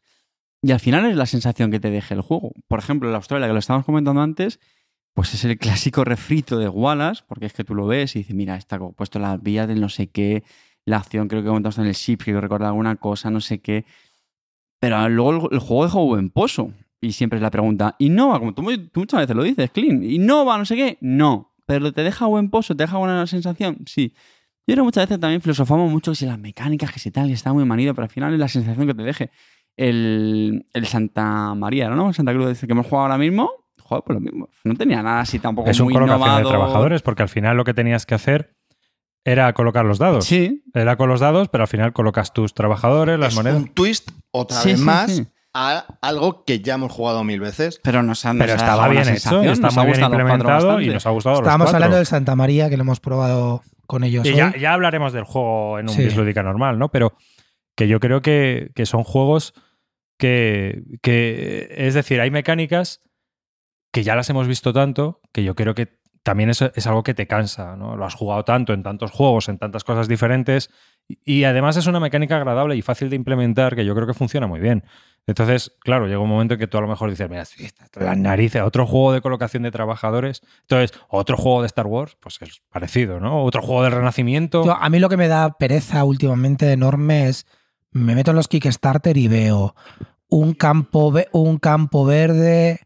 y al final es la sensación que te deje el juego. Por ejemplo, la Australia, que lo estábamos comentando antes, pues es el clásico refrito de Wallace, porque es que tú lo ves y dices, mira, está como puesto las vías del no sé qué, la acción creo que comentamos en el ship, que recuerda alguna cosa, no sé qué. Pero luego el, juego deja buen pozo. Y siempre es la pregunta, ¿innova? Como tú, tú muchas veces lo dices, Clean, ¿innova? No sé qué. No. pero te deja buen pozo, te deja buena sensación, sí. Yo creo que muchas veces también filosofamos mucho que si las mecánicas, que si tal, que está muy manido, pero al final es la sensación que te deje. El, el Santa María, ¿no? El Santa Cruz dice que hemos jugado ahora mismo, joder, pues lo mismo. No tenía nada así tampoco Es un muy colocación de trabajadores, porque al final lo que tenías que hacer era colocar los dados. Sí, Era con los dados, pero al final colocas tus trabajadores, las es monedas. un twist otra Sí, vez sí, más sí. a algo que ya hemos jugado mil veces. pero nos ha, nos Pero estaba dejado bien hecho, está muy bien implementado y nos ha gustado los Estábamos hablando del Santa María, que lo hemos probado con ellos Y hoy. ya, ya hablaremos del juego en un Sí. Normal, ¿no? Pero que yo creo que, que son juegos que, que, es decir, hay mecánicas que ya las hemos visto tanto que yo creo que también es, es algo que te cansa, ¿no? Lo has jugado tanto en tantos juegos, en tantas cosas diferentes y, y además es una mecánica agradable y fácil de implementar que yo creo que funciona muy bien. Entonces, claro, llega un momento en que tú a lo mejor dices, mira, las narices, otro juego de colocación de trabajadores. Entonces, otro juego de Star Wars, pues es parecido, ¿no? Otro juego del Renacimiento. A mí lo que me da pereza últimamente enorme es me meto en los Kickstarter y veo un campo, un campo verde,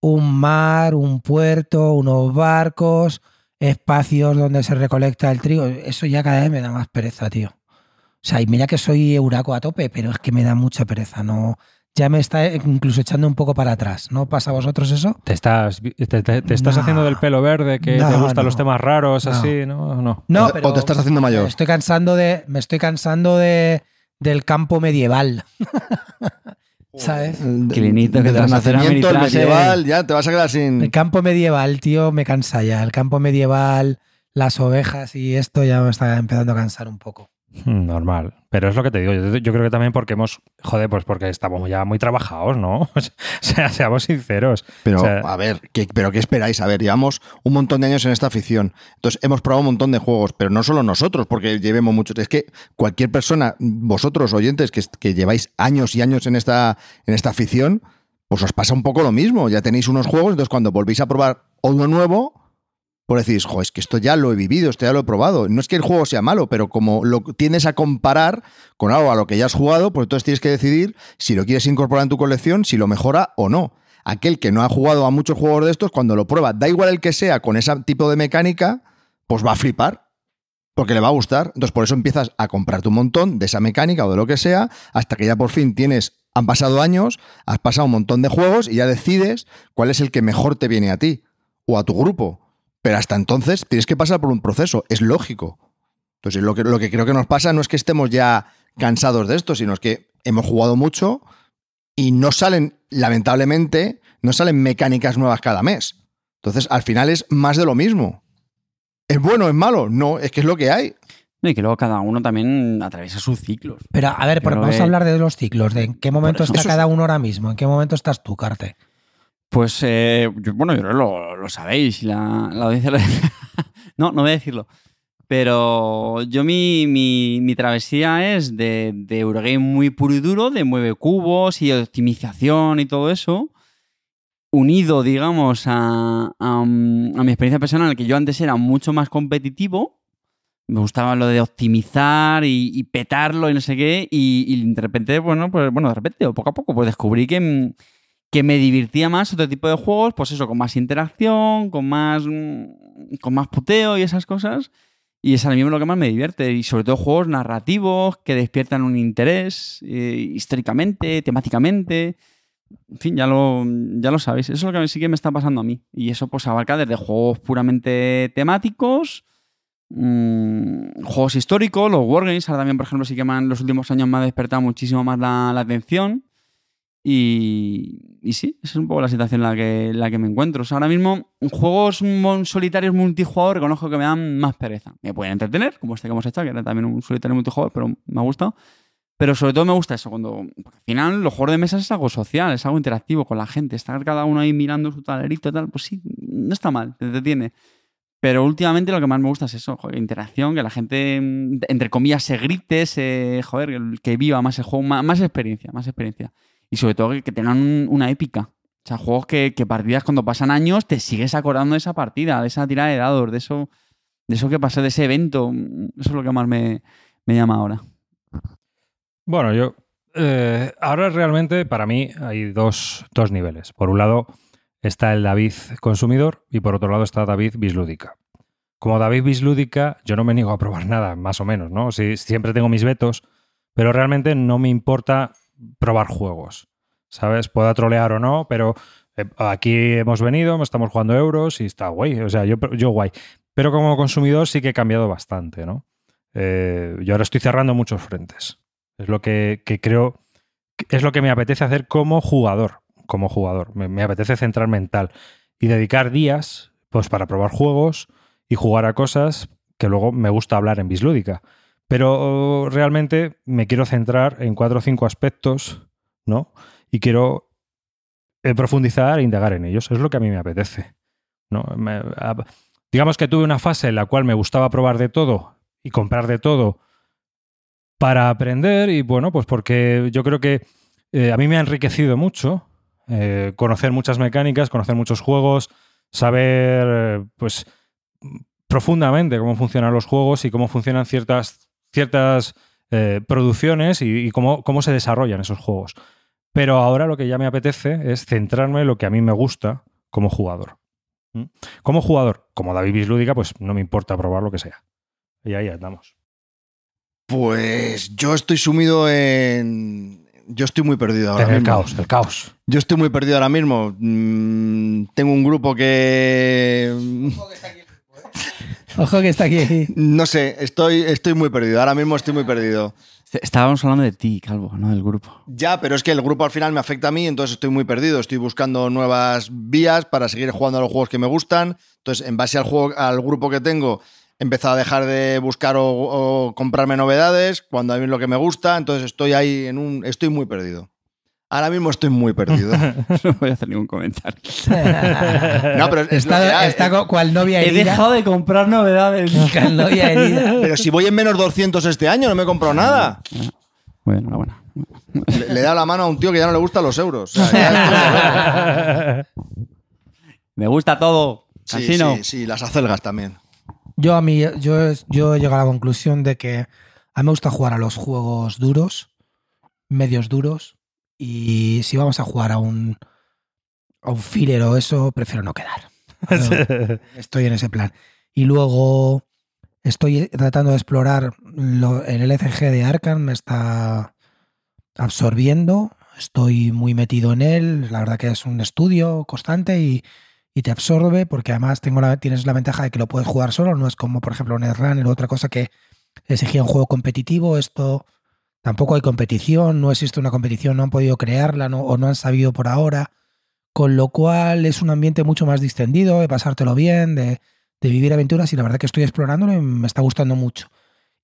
un mar, un puerto, unos barcos, espacios donde se recolecta el trigo. Eso ya cada vez me da más pereza, tío. O sea, y mira que soy euraco a tope, pero es que me da mucha pereza. No, ya me está incluso echando un poco para atrás. ¿No pasa a vosotros eso? ¿Te estás, te, te- te estás No. haciendo del pelo verde, que te gustan no. los temas raros, No. así? No, no. No, o, pero o te estás haciendo mayor. me estoy cansando de, me estoy cansando de del campo medieval. <laughs> ¿Sabes? Clinito, que Del te vas a hacer a el medieval, ya te vas a quedar El sin. campo medieval, tío, me cansa ya. El campo medieval, las ovejas y esto ya me está empezando a cansar un poco. Hmm, Normal. Pero es lo que te digo. Yo, yo creo que también porque hemos. Joder, pues porque estamos ya muy trabajados, ¿no? <laughs> O sea, seamos sinceros. Pero, O sea- a ver, ¿qué, ¿pero qué esperáis? A ver, llevamos un montón de años en esta afición. Entonces, hemos probado un montón de juegos, pero no solo nosotros, porque llevemos mucho. Es que cualquier persona, vosotros oyentes, que, que lleváis años y años en esta, en esta afición, pues os pasa un poco lo mismo. Ya tenéis unos juegos, entonces cuando volvéis a probar uno nuevo, pues decís, jo, es que esto ya lo he vivido, esto ya lo he probado. No es que el juego sea malo, pero como lo tienes a comparar con algo a lo que ya has jugado, pues entonces tienes que decidir si lo quieres incorporar en tu colección, si lo mejora o no. Aquel que no ha jugado a muchos juegos de estos, cuando lo prueba, da igual el que sea, con ese tipo de mecánica, pues va a flipar. Porque le va a gustar. Entonces, por eso empiezas a comprarte un montón de esa mecánica o de lo que sea, hasta que ya por fin tienes, han pasado años, has pasado un montón de juegos y ya decides cuál es el que mejor te viene a ti o a tu grupo. Pero hasta entonces tienes que pasar por un proceso, es lógico. Entonces, lo que, lo que creo que nos pasa no es que estemos ya cansados de esto, sino es que hemos jugado mucho y no salen, lamentablemente, no salen mecánicas nuevas cada mes. Entonces, al final es más de lo mismo. ¿Es bueno o es malo? No, es que es lo que hay. No, y que luego cada uno también atraviesa sus ciclos. Pero a ver, por- Creo vamos que- a hablar de los ciclos, de en qué momento eso- está eso cada uno ahora mismo, en qué momento estás tú, Carte. Pues, eh, bueno, yo lo, lo sabéis. La, audiencia lo- <laughs> no, no voy a decirlo. Pero yo mi, mi, mi travesía es de, de Eurogame muy puro y duro, de mueve cubos y optimización y todo eso, unido, digamos, a, a, mm, mi experiencia personal, que yo antes era mucho más competitivo. Me gustaba lo de optimizar y, y petarlo y no sé qué. Y, y de repente, bueno, pues bueno, de repente, o poco a poco, pues descubrí que, mm, que me divertía más otro tipo de juegos, pues eso, con más interacción, con más, con más puteo y esas cosas. Y es a mí lo que más me divierte. Y sobre todo juegos narrativos que despiertan un interés eh, históricamente, temáticamente. En fin, ya lo, ya lo sabéis. Eso es lo que sí que me está pasando a mí. Y eso pues abarca desde juegos puramente temáticos, mm, juegos históricos, los wargames. Ahora también, por ejemplo, sí que me han- los últimos años me ha despertado muchísimo más la atención. Y, sí, esa es un poco la situación en la que, la que me encuentro. Ahora mismo, juegos solitarios multijugador reconozco que me dan más pereza. Me pueden entretener, como este que hemos hecho, que era también un solitario multijugador, pero me ha gustado. Pero sobre todo me gusta eso, cuando al final los juegos de mesa es algo social, es algo interactivo con la gente. Estar cada uno ahí mirando su talerito y tal, pues sí, no está mal, te detiene. Pero últimamente lo que más me gusta es eso, interacción, que la gente, entre comillas, se grite, se, joder, que- viva más el juego, más experiencia, más experiencia. Y sobre todo que, tengan un- una épica. O sea, juegos que, partidas cuando pasan años te sigues acordando de esa partida, de esa tirada de dados, de eso, de eso que pasó, de ese evento. Eso es lo que más me, me llama ahora. Bueno, yo. eh, ahora realmente para mí hay dos, dos niveles. Por un lado está el David consumidor y por otro lado está David bislúdica. como David Bislúdica, yo no me niego a probar <laughs> nada, más o menos, ¿no? Sí, siempre tengo mis vetos, pero realmente no me importa probar juegos, ¿sabes? Pueda trolear o no, pero eh, aquí hemos venido, estamos jugando euros y está guay, o sea, yo, yo guay. Pero como consumidor sí que he cambiado bastante, ¿no? Eh, yo ahora estoy cerrando muchos frentes. Es lo que, que creo, es lo que me apetece hacer como jugador, como jugador. Me, me apetece centrar mental y dedicar días pues para probar juegos y jugar a cosas que luego me gusta hablar en bislúdica. Pero realmente me quiero centrar en cuatro o cinco aspectos, ¿no? Y quiero eh, profundizar e indagar en ellos. Es lo que a mí me apetece. digamos que tuve una fase en la cual me gustaba probar de todo y comprar de todo para aprender y bueno, pues porque yo creo que eh, a mí me ha enriquecido mucho eh, conocer muchas mecánicas, conocer muchos juegos, saber pues profundamente cómo funcionan los juegos y cómo funcionan ciertas, ciertas eh, producciones y, y cómo, cómo se desarrollan esos juegos. Pero ahora lo que ya me apetece es centrarme en lo que a mí me gusta como jugador. ¿Mm? Como jugador, como David Bislúdica, pues no me importa probar lo que sea. Y ahí andamos. Pues yo estoy sumido en. Yo estoy muy perdido ahora En el mismo. caos, el caos. Yo estoy muy perdido ahora mismo. Mm, tengo un grupo que. Ojo que está aquí. <laughs> No sé, estoy, estoy muy perdido. Ahora mismo estoy muy perdido. Estábamos hablando de ti, Calvo, no del grupo. Ya, pero es que el grupo al final me afecta a mí, entonces estoy muy perdido. Estoy buscando nuevas vías para seguir jugando a los juegos que me gustan. Entonces, en base al juego, al grupo que tengo, he empezado a dejar de buscar o, o comprarme novedades cuando a mí es lo que me gusta. Entonces estoy ahí en un. Estoy muy perdido. Ahora mismo estoy muy perdido. <laughs> no voy a hacer ningún comentario. <laughs> No, pero es lo que Está, cual novia He herida. dejado de comprar novedades. <laughs> Cual novia herida. Pero si voy en menos 200 este año, no me he comprado nada. Bueno, enhorabuena. Le, le he dado la mano a un tío que ya no le gustan los euros. O sea. Me gusta todo. sí, sí, sí, las acelgas también. Yo a mí, yo, yo he llegado a la conclusión de que a mí me gusta jugar a los juegos duros, medios duros, y si vamos a jugar a un, a un filler o eso, prefiero no quedar. <laughs> Estoy en ese plan. Y luego estoy tratando de explorar lo- el LCG de Arkham, me está absorbiendo, estoy muy metido en él, la verdad que es un estudio constante y, y te absorbe porque además tengo la, tienes la ventaja de que lo puedes jugar solo, no es como por ejemplo Netrunner o otra cosa que exigía un juego competitivo, esto tampoco hay competición, no existe una competición, no han podido crearla no- o no han sabido por ahora, con lo cual es un ambiente mucho más distendido, de pasártelo bien, de, vivir aventuras y la verdad que estoy explorándolo y me está gustando mucho.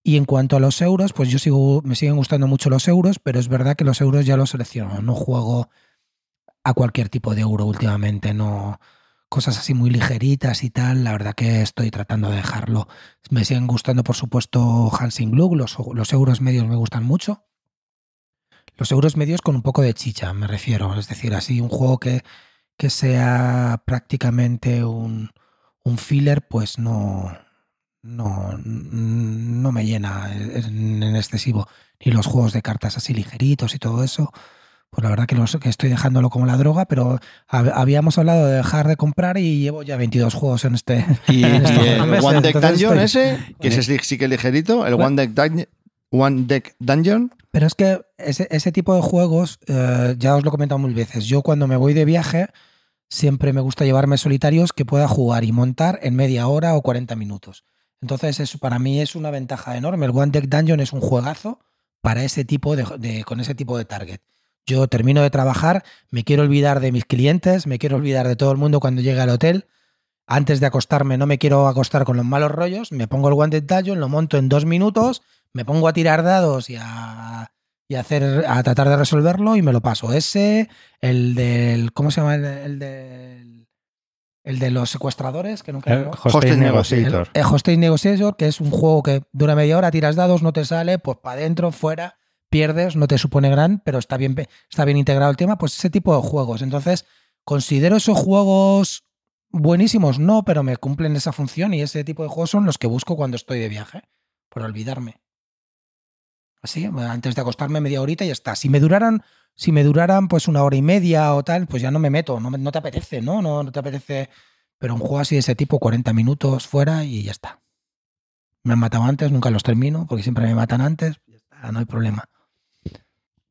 Y en cuanto a los euros, pues yo sigo, me siguen gustando mucho los euros, pero es verdad que los euros ya los selecciono, no juego a cualquier tipo de euro últimamente, no cosas así muy ligeritas y tal, la verdad que estoy tratando de dejarlo. Me siguen gustando, por supuesto, Hansing Glug, los, los euros medios me gustan mucho. Los euros medios con un poco de chicha, me refiero. Es decir, así un juego que, que sea prácticamente un, un filler, pues no, no, no me llena en, excesivo. Ni los juegos de cartas así ligeritos y todo eso. Pues la verdad que, los, que estoy dejándolo como la droga, pero hab- habíamos hablado de dejar de comprar y llevo ya 22 juegos en este. <laughs> Y, en estos y el meses, One Deck Dungeon estoy- ese, que ese sí, sí que es ligerito, el Bueno. One Deck, Dun- One Deck Dungeon. Pero es que ese, ese tipo de juegos, eh, ya os lo he comentado mil veces, yo cuando me voy de viaje siempre me gusta llevarme solitarios que pueda jugar y montar en media hora o 40 minutos. Entonces eso para mí es una ventaja enorme. El One Deck Dungeon es un juegazo para ese tipo de, de- con ese tipo de target. Yo termino de trabajar, me quiero olvidar de mis clientes, me quiero olvidar de todo el mundo cuando llegue al hotel. Antes de acostarme no me quiero acostar con los malos rollos, me pongo el One Deck Dungeon, lo monto en dos minutos, me pongo a tirar dados y a, y a hacer a tratar de resolverlo y me lo paso. Ese, el del ¿cómo se llama el, el del el de los secuestradores que nunca El ¿no? Hostage Negotiator. el Hostage Negotiator, que es un juego que dura media hora, tiras dados, no te sale, pues para adentro, fuera, pierdes, no te supone gran, pero está bien, está bien integrado el tema, pues ese tipo de juegos. Entonces, considero esos juegos buenísimos, no, pero me cumplen esa función y ese tipo de juegos son los que busco cuando estoy de viaje, por olvidarme. Así, antes de acostarme media horita y ya está. Si me duraran, si me duraran pues una hora y media o tal, pues ya no me meto, no, no te apetece, ¿no? No, no te apetece Pero un juego así de ese tipo, 40 minutos fuera y ya está. Me han matado antes, nunca los termino, porque siempre me matan antes. No hay problema.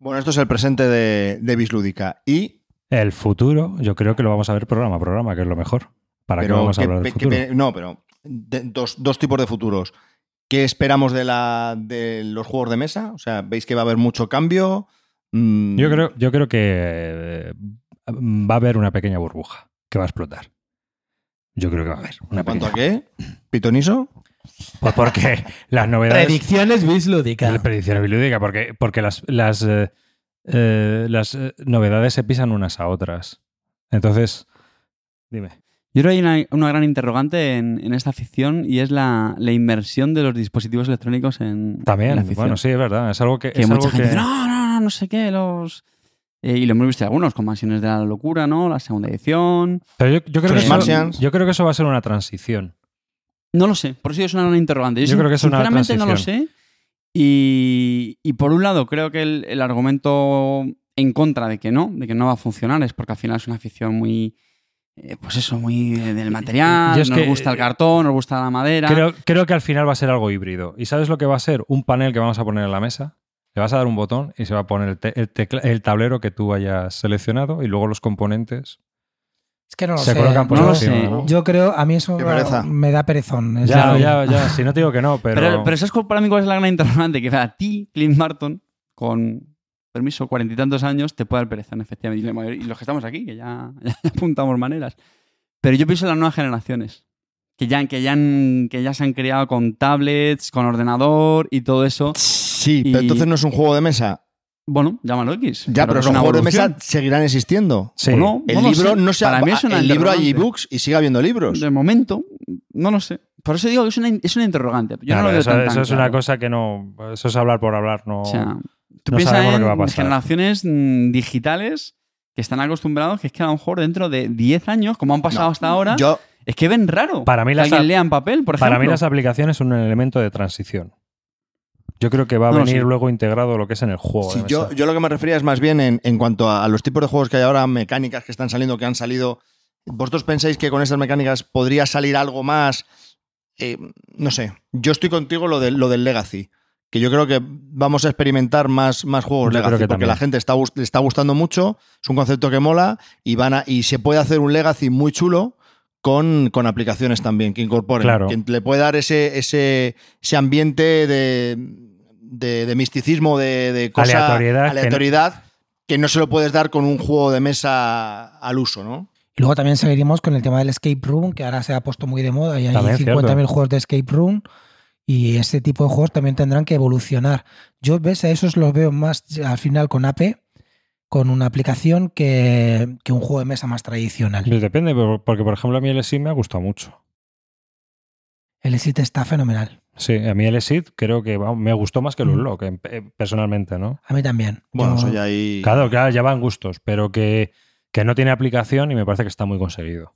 Bueno, esto es el presente de, de Bislúdica. Y. El futuro, yo creo que lo vamos a ver programa a programa, que es lo mejor. ¿Para qué pero vamos a que- hablar del que- futuro? no, pero de- dos, dos tipos de futuros. ¿Qué esperamos de, la, de los juegos de mesa? O sea, ¿veis que va a haber mucho cambio? Mm, Yo creo, yo creo que eh, va a haber una pequeña burbuja que va a explotar. Yo creo que va a haber. Una ¿En cuanto a qué? ¿Pitoniso? Pues porque las novedades. Predicciones bislúdicas. La predicción bilúdica, porque, porque las, las, eh, eh, las eh, novedades se pisan unas a otras. Entonces, dime. Yo creo que hay una, una gran interrogante en, en esta ficción y es la, la inmersión de los dispositivos electrónicos en, en la También, ficción. bueno, sí, es verdad. Es algo que. que es mucha algo gente que- dice, no, no, no, no sé qué, los... Eh, y lo hemos visto en algunos, con Mansiones de la Locura, ¿no? La segunda edición. Pero yo, yo creo que eso, yo creo que eso va a ser una transición. No lo sé, por eso es una interrogante. Yo, creo que es una sinceramente no lo sé. Y, y por un lado, creo que el, el argumento en contra de que no, de que no va a funcionar, es porque al final es una ficción muy. eh, pues eso, muy eh, del material, es nos que- gusta el cartón, nos gusta la madera. Creo, creo que al final va a ser algo híbrido. ¿Y sabes lo que va a ser? Un panel que vamos a poner en la mesa. Le vas a dar un botón y se va a poner el, te- el tecla- el tablero que tú hayas seleccionado y luego los componentes Es que no lo se sé. colocan por No lo sé. ¿no? Yo creo, a mí eso me da perezón. Es Ya, ya, ya. Si no te digo que no, <laughs> pero. Pero, pero ¿sabes cuál- para mí cuál es la gran interrogante? Que a ti, Clint Barton, con permiso, cuarenta y tantos años, te puede dar pereza, efectivamente. Y los que estamos aquí, que ya, <laughs> ya apuntamos maneras. Pero yo pienso en las nuevas generaciones. Que ya, que, ya han- que ya se han creado con tablets, con ordenador y todo eso. Sí, pero entonces no es un juego de mesa. Bueno, llámalo X. Ya, pero, los juegos de mesa seguirán existiendo. Sí. ¿O no? El No libro sé. no se Para mí es una El libro hay ebooks y sigue habiendo libros. De momento, no lo sé. Por eso digo que es una, es una interrogante. Yo Claro, no lo veo eso, tan, eso tan es una cosa que no. Eso es hablar por hablar, no. O sea, tú no piensas sabemos lo en que va a pasar. generaciones mm, digitales que están acostumbrados que es que a lo mejor dentro de 10 años, como han pasado No, hasta ahora, Yo, es que ven raro Para mí que las alguien lea en papel, por ejemplo. Para mí las aplicaciones son un elemento de transición. Yo creo que va a No venir luego integrado lo que es en el juego. sí, yo, yo lo que me refería es más bien en, en cuanto a, a los tipos de juegos que hay ahora, mecánicas que están saliendo, que han salido. ¿Vosotros pensáis que con estas mecánicas podría salir algo más? Eh, no sé. Yo estoy contigo lo, de, lo del Legacy. Que yo creo que vamos a experimentar más, más juegos Yo Legacy. porque también. la gente está, le está gustando mucho. Es un concepto que mola. Y, van a, y se puede hacer un Legacy muy chulo con, con aplicaciones también que incorporen. Claro. Que le puede dar ese, ese, ese ambiente de, de, de misticismo, de, de cosa, Aleatoriedad, que- aleatoriedad, que no se lo puedes dar con un juego de mesa al uso, ¿no? Y luego también seguiremos con el tema del escape room, que ahora se ha puesto muy de moda y hay También, 50.000 cierto. juegos de escape room y ese tipo de juegos también tendrán que evolucionar. Yo, ves, a esos los veo más al final con AP, con una aplicación que, que un juego de mesa más tradicional. Pues depende, por- porque por ejemplo a mí el SID me ha gustado mucho. El Exit está fenomenal. Sí, a mí el SID creo que me gustó más que el. Unlock, eh, personalmente, ¿no? A mí también. Bueno, Yo- eso ya ahí. Claro, claro, ya van gustos, pero que, que no tiene aplicación y me parece que está muy conseguido.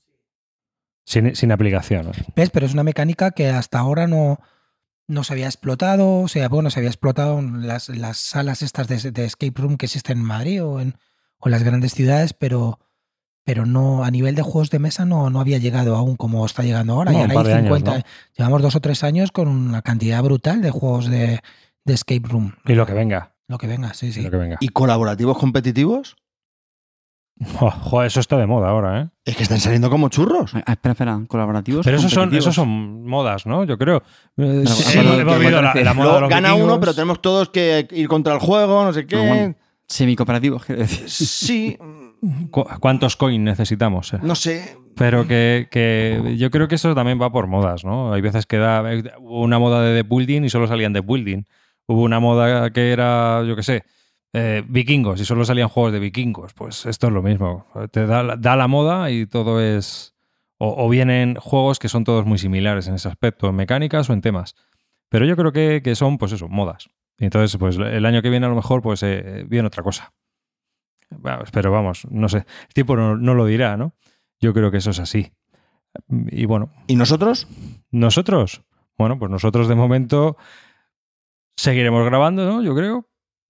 Sin, sin aplicación. ¿eh? ¿Ves? Pero es una mecánica que hasta ahora no, no se había explotado. O sea, bueno, se había explotado en las, las salas estas de, de escape room que existen en Madrid o en, o en las grandes ciudades, pero, pero no a nivel de juegos de mesa no, no había llegado aún como está llegando ahora. No, y ahora hay de años, 50. ¿no? Llevamos dos o tres años con una cantidad brutal de juegos de, de escape room. Y lo que venga. Lo que venga, sí, sí. Lo que venga. ¿Y colaborativos competitivos? <laughs> Jo, jo, eso está de moda ahora, ¿eh? Es que están saliendo como churros. Ah, espera, espera, colaborativos. Pero esos son, esos son modas, ¿no? Yo creo. Eh, sí, ¿a cuál- hemos- la, moda de los gana vikingos. uno, pero tenemos todos que ir contra el juego, no sé qué. Bueno. Semicooperativos, quiero decir. Sí, Cu- ¿Cuántos coins necesitamos? eh? no sé. Pero que, que yo creo que eso también va por modas, ¿no? Hay veces que da, hubo una moda de The Building y solo salían The Building. Hubo una moda que era, yo qué sé, eh, vikingos y solo salían juegos de vikingos. Pues esto es lo mismo. Te da, la- da la moda y todo es... O, o vienen juegos que son todos muy similares en ese aspecto, en mecánicas o en temas. Pero yo creo que, que son, pues eso, modas. Y entonces, pues el año que viene a lo mejor, pues eh, viene otra cosa. Pero vamos, no sé. El tiempo no, no lo dirá, ¿no? Yo creo que eso es así. Y bueno, ¿Y nosotros? nosotros, bueno, pues nosotros de momento seguiremos grabando, ¿no? Yo creo,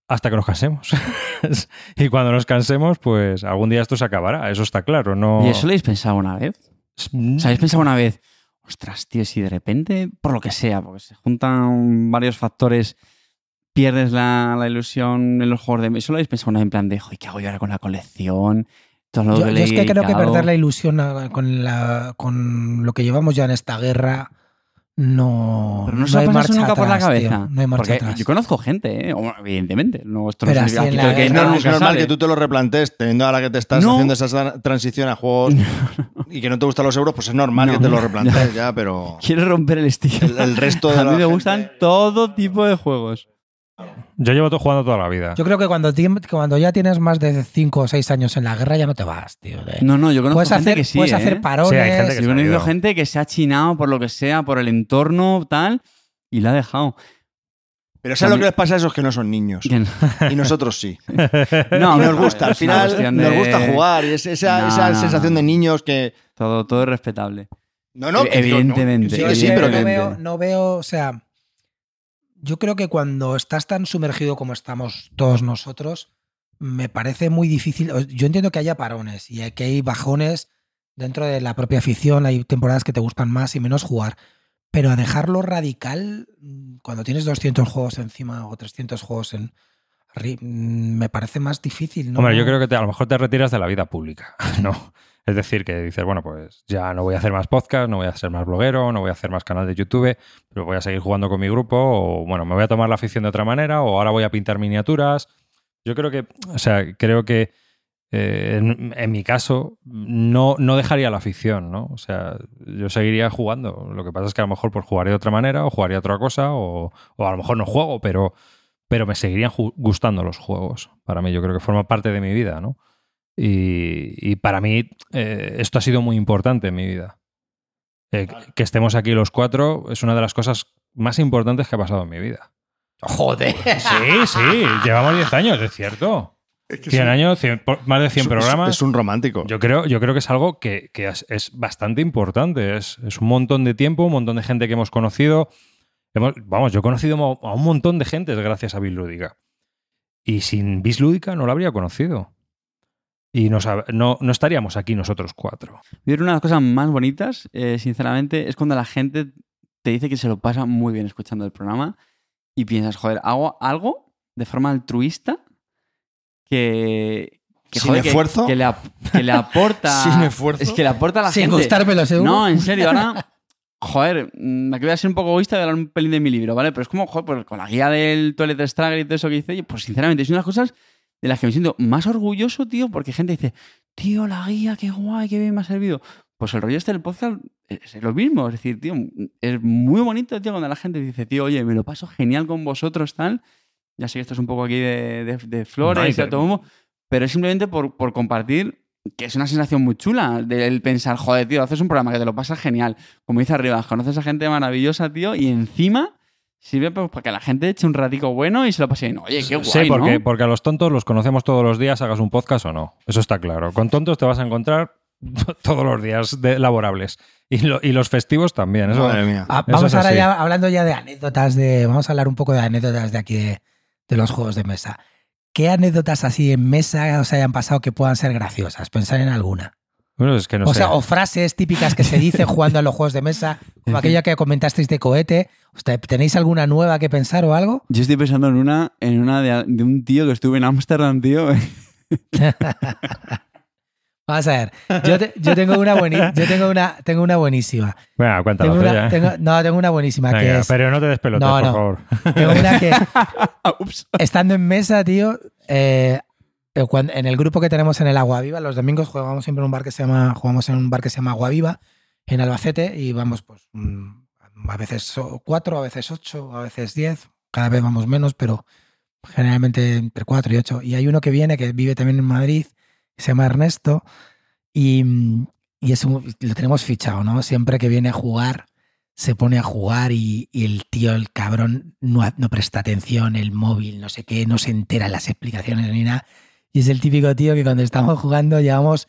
hasta que nos cansemos. <laughs> y cuando nos cansemos, pues algún día esto se acabará, eso está claro. No... ¿Y eso lo habéis pensado una vez? ¿Os habéis pensado una vez, ostras, tío, si de repente, por lo que sea, porque se juntan varios factores, pierdes la, la ilusión en los juegos de mesa? ¿Solo habéis pensado una vez en plan de, joder, ¿qué hago yo ahora con la colección? Todo lo Yo, que yo es que creo que dedicado". perder la ilusión a- con, la, con lo que llevamos ya en esta guerra no, Pero no, no se hay marcha nunca por la tío. cabeza. No hay marcha Porque atrás. yo conozco gente, ¿eh? Evidentemente. No, esto no Pero significa así en aquí la que no, es normal sale. que tú te lo replantees, teniendo ahora que te estás No. haciendo esa tra- transición a juegos <laughs> y que no te gustan los euros, pues es normal No. que te lo replantees <laughs> ya, pero Quiero romper el estigma. el, el resto de A la mí me gente- gustan todo tipo de juegos. Yo llevo todo jugando toda la vida. Yo creo que cuando, cuando ya tienes más de 5 o 6 años en la guerra ya no te vas, tío. de- No, no, yo conozco puedes gente hacer, que sí, puedes ¿eh? hacer parones. Sí, hay gente que Yo gente que se ha chinado por lo que sea, por el entorno, tal, y la ha dejado. Pero ¿sabes lo que les pasa a esos que no son niños? No- Y nosotros sí. <laughs> No, nos gusta, al final cuestión nos de- gusta jugar y es esa, No, esa no, sensación no. de niños que... Todo, todo es respetable. No, no, Evidentemente, Sí, Yo que es sí, pero no que... evidentemente. veo, no veo, o sea, yo creo que cuando estás tan sumergido como estamos todos nosotros, me parece muy difícil. Yo entiendo que haya parones y que hay bajones dentro de la propia afición, hay temporadas que te gustan más y menos jugar, pero a dejarlo radical, mm, cuando tienes 200 juegos encima o 300 juegos en... mm, Me parece más difícil, ¿no? Hombre, yo creo que a lo mejor te retiras de la vida pública, <laughs> ¿no? Es decir, que dices, bueno, pues ya no voy a hacer más podcast, no voy a ser más bloguero, no voy a hacer más canal de YouTube, pero voy a seguir jugando con mi grupo, o bueno, me voy a tomar la afición de otra manera, o ahora voy a pintar miniaturas. Yo creo que, o sea, creo que eh, en, en mi caso no, no dejaría la afición, ¿no? O sea, yo seguiría jugando. Lo que pasa es que a lo mejor pues jugaría de otra manera, o jugaría otra cosa, o, o a lo mejor no juego, pero, pero me seguirían gustando los juegos. Para mí, yo creo que forma parte de mi vida, ¿no? Y, y para mí eh, esto ha sido muy importante en mi vida. Eh, que estemos aquí los cuatro es una de las cosas más importantes que ha pasado en mi vida. Joder. Sí, sí, llevamos 10 años, es cierto. 100 años, 100 por- más de 100 es- programas. Es un romántico. Yo creo, yo creo que es algo que, que es, es bastante importante. Es, es un montón de tiempo, un montón de gente que hemos conocido. Hemos- vamos, yo he conocido a un montón de gente gracias a Bislúdica. Y sin Bislúdica no lo habría conocido. Y no, no estaríamos aquí nosotros cuatro. Yo una de las cosas más bonitas, eh, sinceramente, es cuando la gente te dice que se lo pasa muy bien escuchando el programa y piensas, joder, hago algo de forma altruista que... que, ¿Sin joder, esfuerzo? Que, le, que le <laughs> aporta... Sin esfuerzo. Es que le aporta a la Sin gente... gustármelo, seguro. No, en serio, ahora... Joder, aquí voy a ser un poco egoísta a hablar un pelín de mi libro, ¿vale? Pero es como, joder, pues, con la guía del Toilet Struggle y todo eso que hice, pues sinceramente, es una de las cosas de las que me siento más orgulloso, tío, porque gente dice, tío, la guía, qué guay, qué bien me ha servido. Pues el rollo este del podcast es lo mismo, es decir, tío, es muy bonito, tío, cuando la gente dice, tío, oye, me lo paso genial con vosotros, tal. Ya sé que esto es un poco aquí de, de, de flores No, y de que- todo humo, pero es simplemente por, por compartir que es una sensación muy chula del pensar, joder, tío, haces un programa que te lo pasas genial, como dice arriba, conoces a gente maravillosa, tío, y encima sirve para que la gente eche un ratico bueno y se lo pase bien. Oye, qué guay, sí, porque, ¿no? porque a los tontos los conocemos todos los días, hagas un podcast o no. Eso está claro. Con tontos te vas a encontrar <laughs> todos los días de- laborables. Y, lo- y los festivos también. Eso, Madre mía. Ah, Eso vamos es ahora así. ya hablando ya de anécdotas de. Vamos a hablar un poco de anécdotas de aquí de, de los juegos de mesa. ¿Qué anécdotas así en mesa os hayan pasado que puedan ser graciosas? Pensar en alguna. Bueno, es que no o sé. sea, o frases típicas que se dicen jugando a los juegos de mesa, <laughs> como aquella que comentasteis de cohete. ¿Tenéis alguna nueva que pensar o algo? Yo estoy pensando en una, en una de, de un tío que estuve en Ámsterdam, tío. <laughs> Vamos a ver. Yo, te- yo tengo una bueni- yo tengo una, tengo una buenísima. Venga, cuéntalo Tengo tú una- ya. tengo- no, tengo una buenísima que es. pero no te despelotes, No, por favor. Tengo una que. <laughs> Ups. estando en mesa, tío, eh, eh, en el grupo que tenemos en el Agua Viva, los domingos jugamos siempre en un bar que se llama, jugamos en un bar que se llama Agua Viva, en Albacete, y vamos, pues, mm, a veces cuatro, a veces ocho, a veces diez, cada vez vamos menos, pero generalmente entre cuatro y ocho. Y hay uno que viene, que vive también en Madrid, se llama Ernesto, y, y es un- lo tenemos fichado, ¿no? Siempre que viene a jugar, se pone a jugar y, y el tío, el cabrón, no, no presta atención, el móvil, no sé qué, no se entera en las explicaciones ni nada. Y es el típico tío que cuando estamos jugando llevamos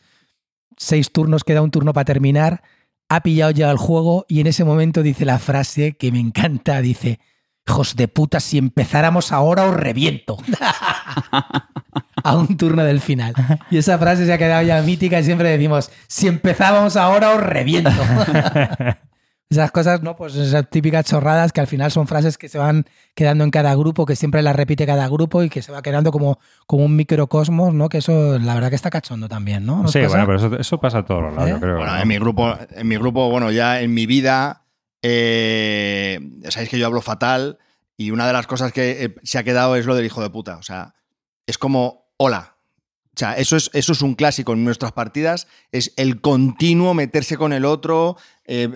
seis turnos, queda un turno para terminar, ha pillado ya el juego y en ese momento dice la frase que me encanta, dice, hijos de puta, si empezáramos ahora os reviento. <laughs> <laughs> a un turno del final. Y esa frase se ha quedado ya mítica y siempre decimos, si empezábamos ahora os reviento. <laughs> Esas cosas, ¿no? Pues esas típicas chorradas que al final son frases que se van quedando en cada grupo, que siempre las repite cada grupo y que se va quedando como, como un microcosmos, ¿no? Que eso, la verdad que está cachondo también, ¿no? ¿Nos Sí, pasa? bueno, pero eso, eso pasa a todos los lados, ¿Eh? yo creo. Bueno, ¿no? en mi grupo, en mi grupo, bueno, ya en mi vida, eh, sabéis que yo hablo fatal y una de las cosas que eh, se ha quedado es lo del hijo de puta. O sea, es como, hola. O sea, eso es, eso es un clásico en nuestras partidas, es el continuo meterse con el otro. eh,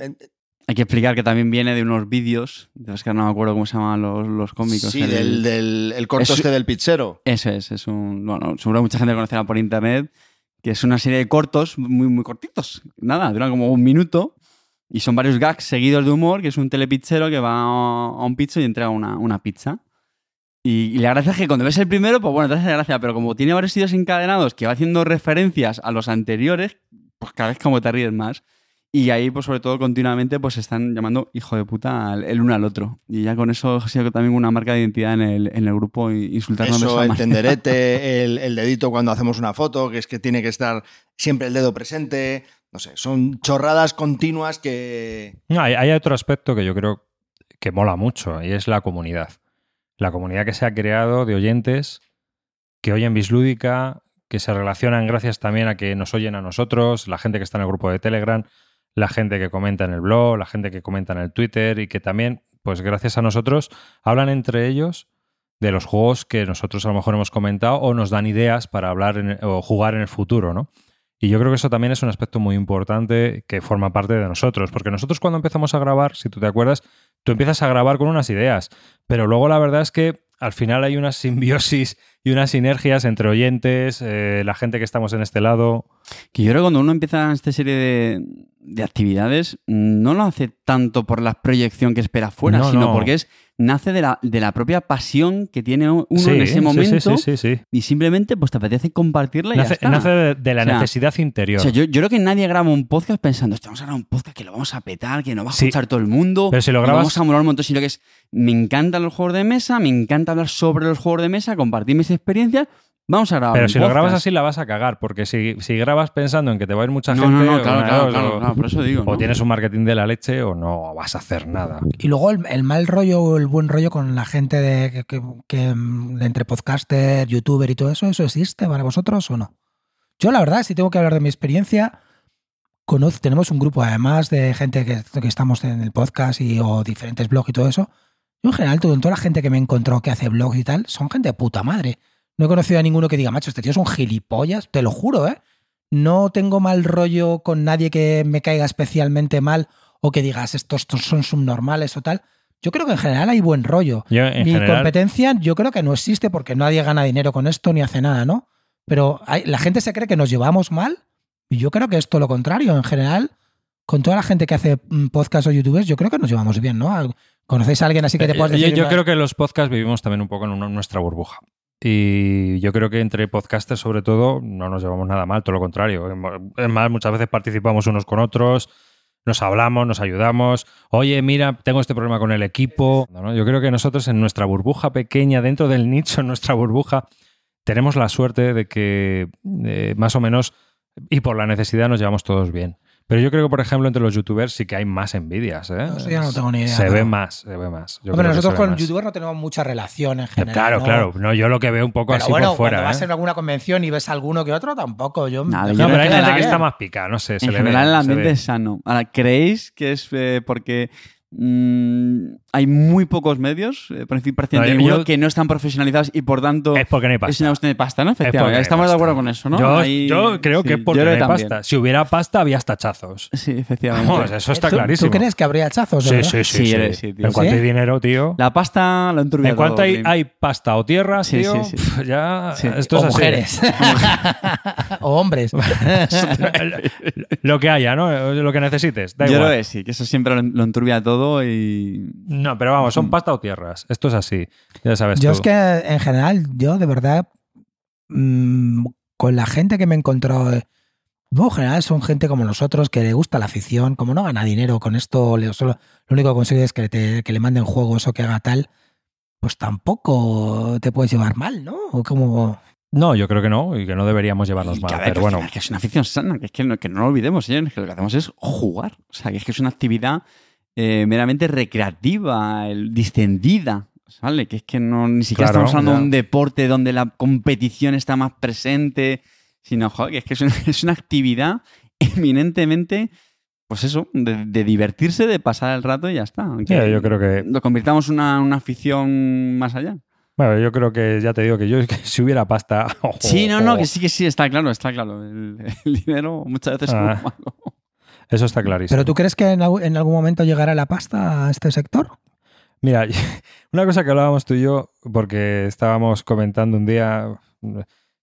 Hay que explicar que también viene de unos vídeos, de los que no me acuerdo cómo se llaman los, los cómicos. sí, el- del, del el corto Es- este del pizzero. Eso es, es un. Bueno, seguro que mucha gente conocerá por internet, que es una serie de cortos muy, muy cortitos. Nada, duran como un minuto y son varios gags seguidos de humor, que es un telepizzero que va a un pizzo y entrega una, una pizza. Y, y la gracia es que cuando ves el primero, pues bueno, te hace gracia, pero como tiene varios vídeos encadenados que va haciendo referencias a los anteriores, pues cada vez como te ríes más. Y ahí, pues sobre todo, continuamente, pues se están llamando hijo de puta al- el uno al otro. Y ya con eso ha sido también una marca de identidad en el, en el grupo, de Eso, el tenderete, <laughs> el, el dedito cuando hacemos una foto, que es que tiene que estar siempre el dedo presente. No sé, son chorradas continuas que. No, hay, hay otro aspecto que yo creo que mola mucho y es la comunidad. La comunidad que se ha creado de oyentes que oyen Bislúdica, que se relacionan gracias también a que nos oyen a nosotros, la gente que está en el grupo de Telegram, la gente que comenta en el blog, la gente que comenta en el Twitter y que también, pues gracias a nosotros, hablan entre ellos de los juegos que nosotros a lo mejor hemos comentado o nos dan ideas para hablar en- o jugar en el futuro, ¿no? Y yo creo que eso también es un aspecto muy importante que forma parte de nosotros, porque nosotros cuando empezamos a grabar, si tú te acuerdas, tú empiezas a grabar con unas ideas, pero luego la verdad es que al final hay una simbiosis y unas sinergias entre oyentes, eh, la gente que estamos en este lado. Que yo creo que cuando uno empieza esta serie de, de actividades, no lo hace tanto por la proyección que espera fuera, No, sino no. porque es nace de la, de la propia pasión que tiene uno Sí, en ese momento Sí, sí, y simplemente pues te apetece compartirla y ya Nace, está. nace de, de la O sea, necesidad interior. O sea, yo, yo creo que nadie graba un podcast pensando, "Hostia, vamos a grabar un podcast que lo vamos a petar, que nos va a escuchar todo el mundo. Pero si lo grabas- Vamos a molar un montón, sino que es, me encantan los juegos de mesa, me encanta hablar sobre los juegos de mesa, compartir mis experiencias, vamos a grabar Pero un si lo grabas así la vas a cagar, porque si, si grabas pensando en que te va a ir mucha No, gente, no, no, claro, claro, claro, claro, por eso digo. o ¿no? tienes un marketing de la leche o no vas a hacer nada. Y luego el, el mal rollo o el buen rollo con la gente de que, que- que, de entre podcaster, youtuber y todo eso, ¿eso existe para vosotros o no? Yo la verdad, si tengo que hablar de mi experiencia, conozco, tenemos un grupo además de gente que, que estamos en el podcast y, o diferentes blogs y todo eso. Yo en general, toda la gente que me he encontrado que hace blogs y tal, son gente de puta madre. No he conocido a ninguno que diga, macho, este tío es un gilipollas, te lo juro, ¿eh? No tengo mal rollo con nadie que me caiga especialmente mal o que digas, estos, estos son subnormales o tal. Yo creo que en general hay buen rollo. Yo, Mi general, competencia yo creo que no existe porque nadie gana dinero con esto ni hace nada, ¿no? Pero hay- la gente se cree que nos llevamos mal y yo creo que es todo lo contrario. En general, con toda la gente que hace mm, podcast o youtubers, yo creo que nos llevamos bien, ¿no? ¿Conocéis a alguien así que te Eh, puedas yo- decir? Yo, creo que los podcasts vivimos también un poco en una- nuestra burbuja. Y yo creo que entre podcasters, sobre todo, no nos llevamos nada mal, todo lo contrario. Es más, muchas veces participamos unos con otros, nos hablamos, nos ayudamos. Oye, mira, tengo este problema con el equipo. No, Yo creo que nosotros en nuestra burbuja pequeña, dentro del nicho, <laughs> en nuestra burbuja, tenemos la suerte de que eh, más o menos, y por la necesidad, nos llevamos todos bien. Pero yo creo que, por ejemplo, entre los youtubers sí que hay más envidias. ¿eh? Eso ya no tengo ni idea, Se ve más, se ve más. Yo Hombre, nosotros con youtubers no tenemos mucha relación en general. Claro, ¿no? claro. No, yo lo que veo un poco Pero así bueno, por fuera. cuando vas ¿eh? en alguna convención y ves alguno que otro, tampoco. Yo, Nada, yo No, pero hay en gente que está más pica, no sé. se en le general ve, el ambiente es sano. Ahora, ¿creéis que es eh, porque mm, hay muy pocos medios, eh, por decir prácticamente No, yo- ninguno, que no están profesionalizados y por tanto Es porque no hay es pasta. una cuestión de pasta, ¿no? Es Efectivamente. Estamos de acuerdo con eso, ¿no? Yo, Ahí- yo creo sí, que es porque no hay también. pasta. Si hubiera pasta, había tachazos. Sí, efectivamente. Vamos, eso está ¿Tú- clarísimo. ¿Tú crees que habría hachazos? Sí, sí, sí. Sí, sí. eres- sí, tío. en cuanto ¿Sí? hay dinero, tío. La pasta la enturbia En cuanto hay, pasta o tierras, Sí, tío, sí, sí. pf, ya Sí. esto o es así. mujeres. <laughs> o hombres. lo que haya, ¿no? Lo que necesites. Da Yo igual. creo que sí, que eso siempre lo, lo enturbia todo y... No, pero vamos, son pasta o tierras. Esto es así. Ya sabes Yo tú. es que en general, yo de verdad, mm, con la gente que me he encontrado, eh, en general son gente como nosotros que le gusta la afición, como no gana dinero con esto, le- solo, lo único que consigue es que, te- que le manden juegos o que haga tal, pues tampoco te puedes llevar mal, ¿no? O como... No, yo creo que no, y que no deberíamos llevarnos mal. Pero bueno, que es una afición sana, que es que no, que no lo olvidemos, señores, que lo que hacemos es jugar. O sea, que es que es una actividad eh, meramente recreativa, el- distendida, ¿vale? Que es que no, ni siquiera Claro, estamos hablando de un deporte donde la competición está más presente, sino, joder, que es que es una, <laughs> es una actividad eminentemente, pues eso, de, de divertirse, de pasar el rato y ya está. Sí, yo creo que- Lo convirtamos en una, una afición más allá. bueno, yo creo que ya te digo que yo <laughs> que si hubiera pasta. <laughs> Sí, no, no, que sí, que sí, está claro, está claro. El, el dinero muchas veces Ah. es malo. Eso está clarísimo. ¿Pero tú crees que en, algún momento llegará la pasta a este sector? Mira, <laughs> una cosa que hablábamos tú y yo, porque estábamos comentando un día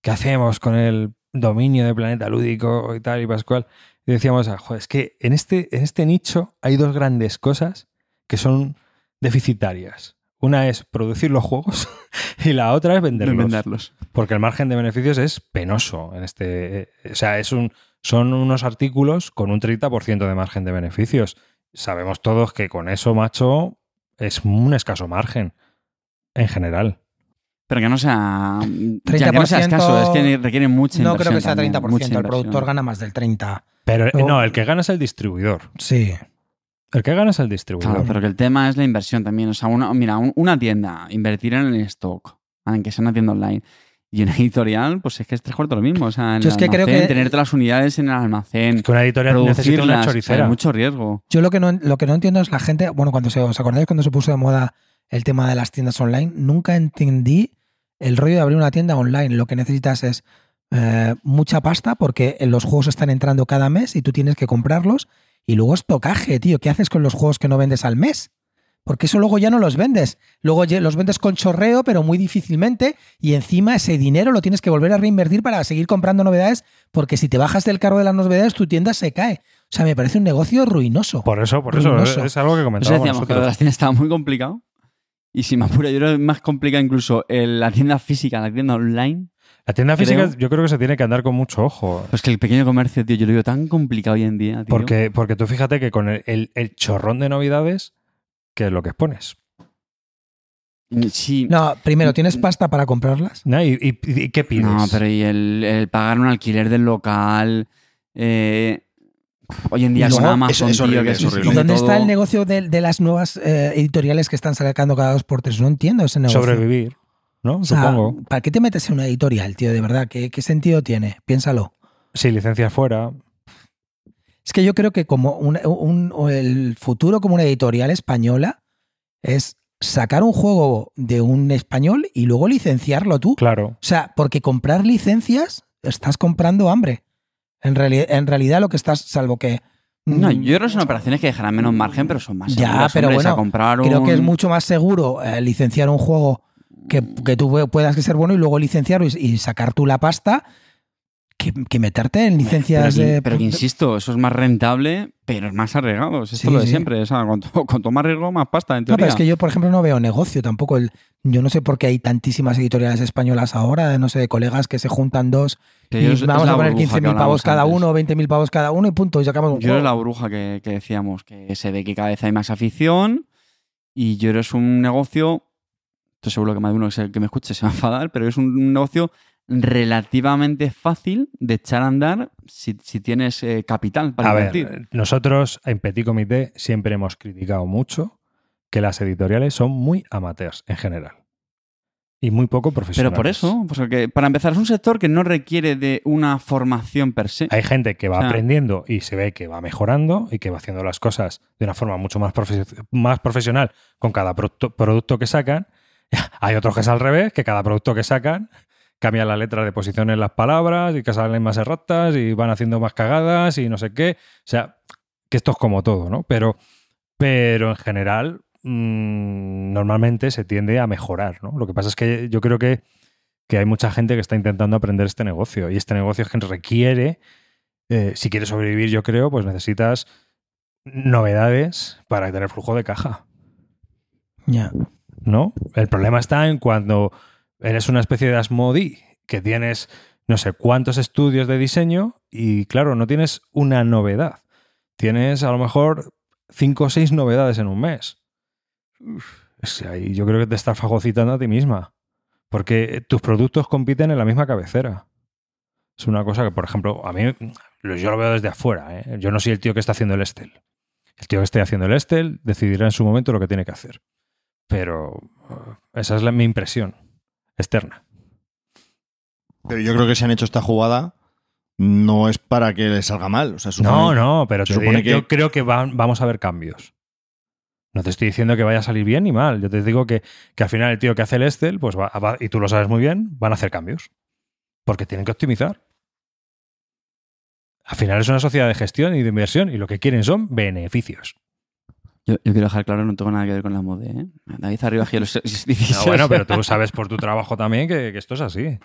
qué hacemos con el dominio de planeta lúdico y tal y Pascual, y decíamos, ah, "Joder, es que en este, en este nicho hay dos grandes cosas que son deficitarias. Una es producir los juegos <laughs> y la otra es venderlos. venderlos. Porque el margen de beneficios es penoso en este. O sea, es un, son unos artículos con un 30% de margen de beneficios. Sabemos todos que con eso, macho, es un escaso margen. En general. Pero que no sea. ya que no sea 30% escaso, es que requiere mucha No creo que sea también, 30%. mucha El productor gana más del 30%. Pero No. no, el que gana es el distribuidor. Sí. El que gana es el distribuidor. Claro, pero que el tema es la inversión también. O sea, una, mira, un- una tienda, invertir en el stock, aunque sea una tienda online. Y una editorial, pues es que es tres cuartos lo mismo. O sea, en Yo es que creo que- tener todas las unidades en el almacén, Es que una editorial necesita una producirlas, choricera. hay mucho riesgo. Yo lo que no, lo que no entiendo es la gente, bueno, cuando se, os acordáis cuando se puso de moda el tema de las tiendas online, nunca entendí el rollo de abrir una tienda online. Lo que necesitas es eh, mucha pasta porque los juegos están entrando cada mes y tú tienes que comprarlos y luego es tocaje, tío. ¿Qué haces con los juegos que no vendes al mes? Porque eso luego ya no los vendes. Luego los vendes con chorreo, pero muy difícilmente. Y encima ese dinero lo tienes que volver a reinvertir para seguir comprando novedades. Porque si te bajas del carro de las novedades, tu tienda se cae. O sea, me parece un negocio ruinoso. Por eso, por eso, Ruinoso. es algo que Eso comentábamos decíamos que lo de nosotros. las tiendas estaba muy complicado. Y si me apura, yo creo que es más complicado incluso el- la tienda física, la tienda online. La tienda física creo- yo creo que se tiene que andar con mucho ojo. Pues que el pequeño comercio, tío, yo lo veo tan complicado hoy en día, tío. Porque, porque tú fíjate que con el, el- el chorrón de novedades, ¿qué es lo que expones? Sí. No, primero, ¿tienes pasta para comprarlas? ¿No? ¿Y, y- y qué pides? No, pero y el, el pagar un alquiler del local. eh, hoy en día con Amazon, es- es tío, horrible, que es se horrible. ¿Y dónde está el negocio de, de las nuevas eh, editoriales que están sacando cada dos por tres? No entiendo ese negocio. Sobrevivir, ¿no? O sea, Supongo. ¿para qué te metes en una editorial, tío? De verdad, ¿qué, qué sentido tiene? Piénsalo. Si licencias fuera. Es que yo creo que como un, un- el futuro como una editorial española es sacar un juego de un español y luego licenciarlo tú. Claro. O sea, porque comprar licencias estás comprando hambre. En, reali- en realidad lo que estás, salvo que... No, mm, yo creo que son operaciones que dejarán menos margen, pero son más Ya, seguras, pero hombre, o sea, bueno, comprar Creo que es un- mucho más seguro eh, licenciar un juego que, que tú puedas que ser bueno y luego licenciarlo y, y sacar tú la pasta que, que meterte en licencias pero, de... pero que insisto, eso es más rentable, pero es más arriesgado. Es esto Sí, lo de sí. siempre. O sea, cuanto, <laughs> cuanto más riesgo, más pasta, en No, pero es que yo, por ejemplo, no veo negocio tampoco. El, yo no sé por qué hay tantísimas editoriales españolas ahora, no sé, de colegas que se juntan dos y es- es vamos a poner burbuja que 15.000 pavos cada antes. uno, 20.000 pavos cada uno y punto, y sacamos un Yo juego. la burbuja que, que decíamos, que se ve que cada vez hay más afición y yo creo que es un negocio, estoy seguro que más de uno que, me escuche se va a enfadar, pero es un negocio relativamente fácil de echar a andar si, si tienes eh, capital para A invertir. ver, nosotros en Petit Comité siempre hemos criticado mucho que las editoriales son muy amateurs en general. Y muy poco profesionales. pero por eso, pues porque para empezar, es un sector que no requiere de una formación per se. Hay gente que va O sea- aprendiendo y se ve que va mejorando y que va haciendo las cosas de una forma mucho más, profe- más profesional con cada producto, producto que sacan. <laughs> Hay otros que es al revés, que cada producto que sacan cambia la letra de posición en las palabras y que salen más erratas y van haciendo más cagadas y no sé qué. O sea, que esto es como todo, ¿no? Pero, pero en general, mm, normalmente se tiende a mejorar, ¿no? Lo que pasa es que yo creo que, que hay mucha gente que está intentando aprender este negocio y este negocio es que requiere, eh, si quieres sobrevivir, yo creo, pues necesitas novedades para tener flujo de caja. Ya. ¿no? El problema está en cuando eres una especie de Asmodi que tienes no sé cuántos estudios de diseño y claro, no tienes una novedad. Tienes a lo mejor cinco o seis novedades en un mes. Uf, es que ahí yo creo que te estás fagocitando a ti misma. Porque tus productos compiten en la misma cabecera. Es una cosa que, por ejemplo, a mí yo lo veo desde afuera. ¿eh? Yo no soy el tío que está haciendo el Estel. El tío que esté haciendo el Estel decidirá en su momento lo que tiene que hacer. Pero uh, esa es la, mi impresión externa. Pero yo creo que si han hecho esta jugada no es para que le salga mal. O sea, supone- No, no, pero se te supone digo- que- yo creo que van- vamos a ver cambios. No te estoy diciendo que vaya a salir bien ni mal. Yo te digo que, que al final el tío que hace el Estel, pues va, va- y tú lo sabes muy bien, van a hacer cambios. Porque tienen que optimizar. Al final es una sociedad de gestión y de inversión y lo que quieren son beneficios. Yo, yo quiero dejar claro, no tengo nada que ver con la moda, ¿eh? David arriba a los. <laughs> No, bueno, pero tú sabes por tu trabajo también que, que esto es así.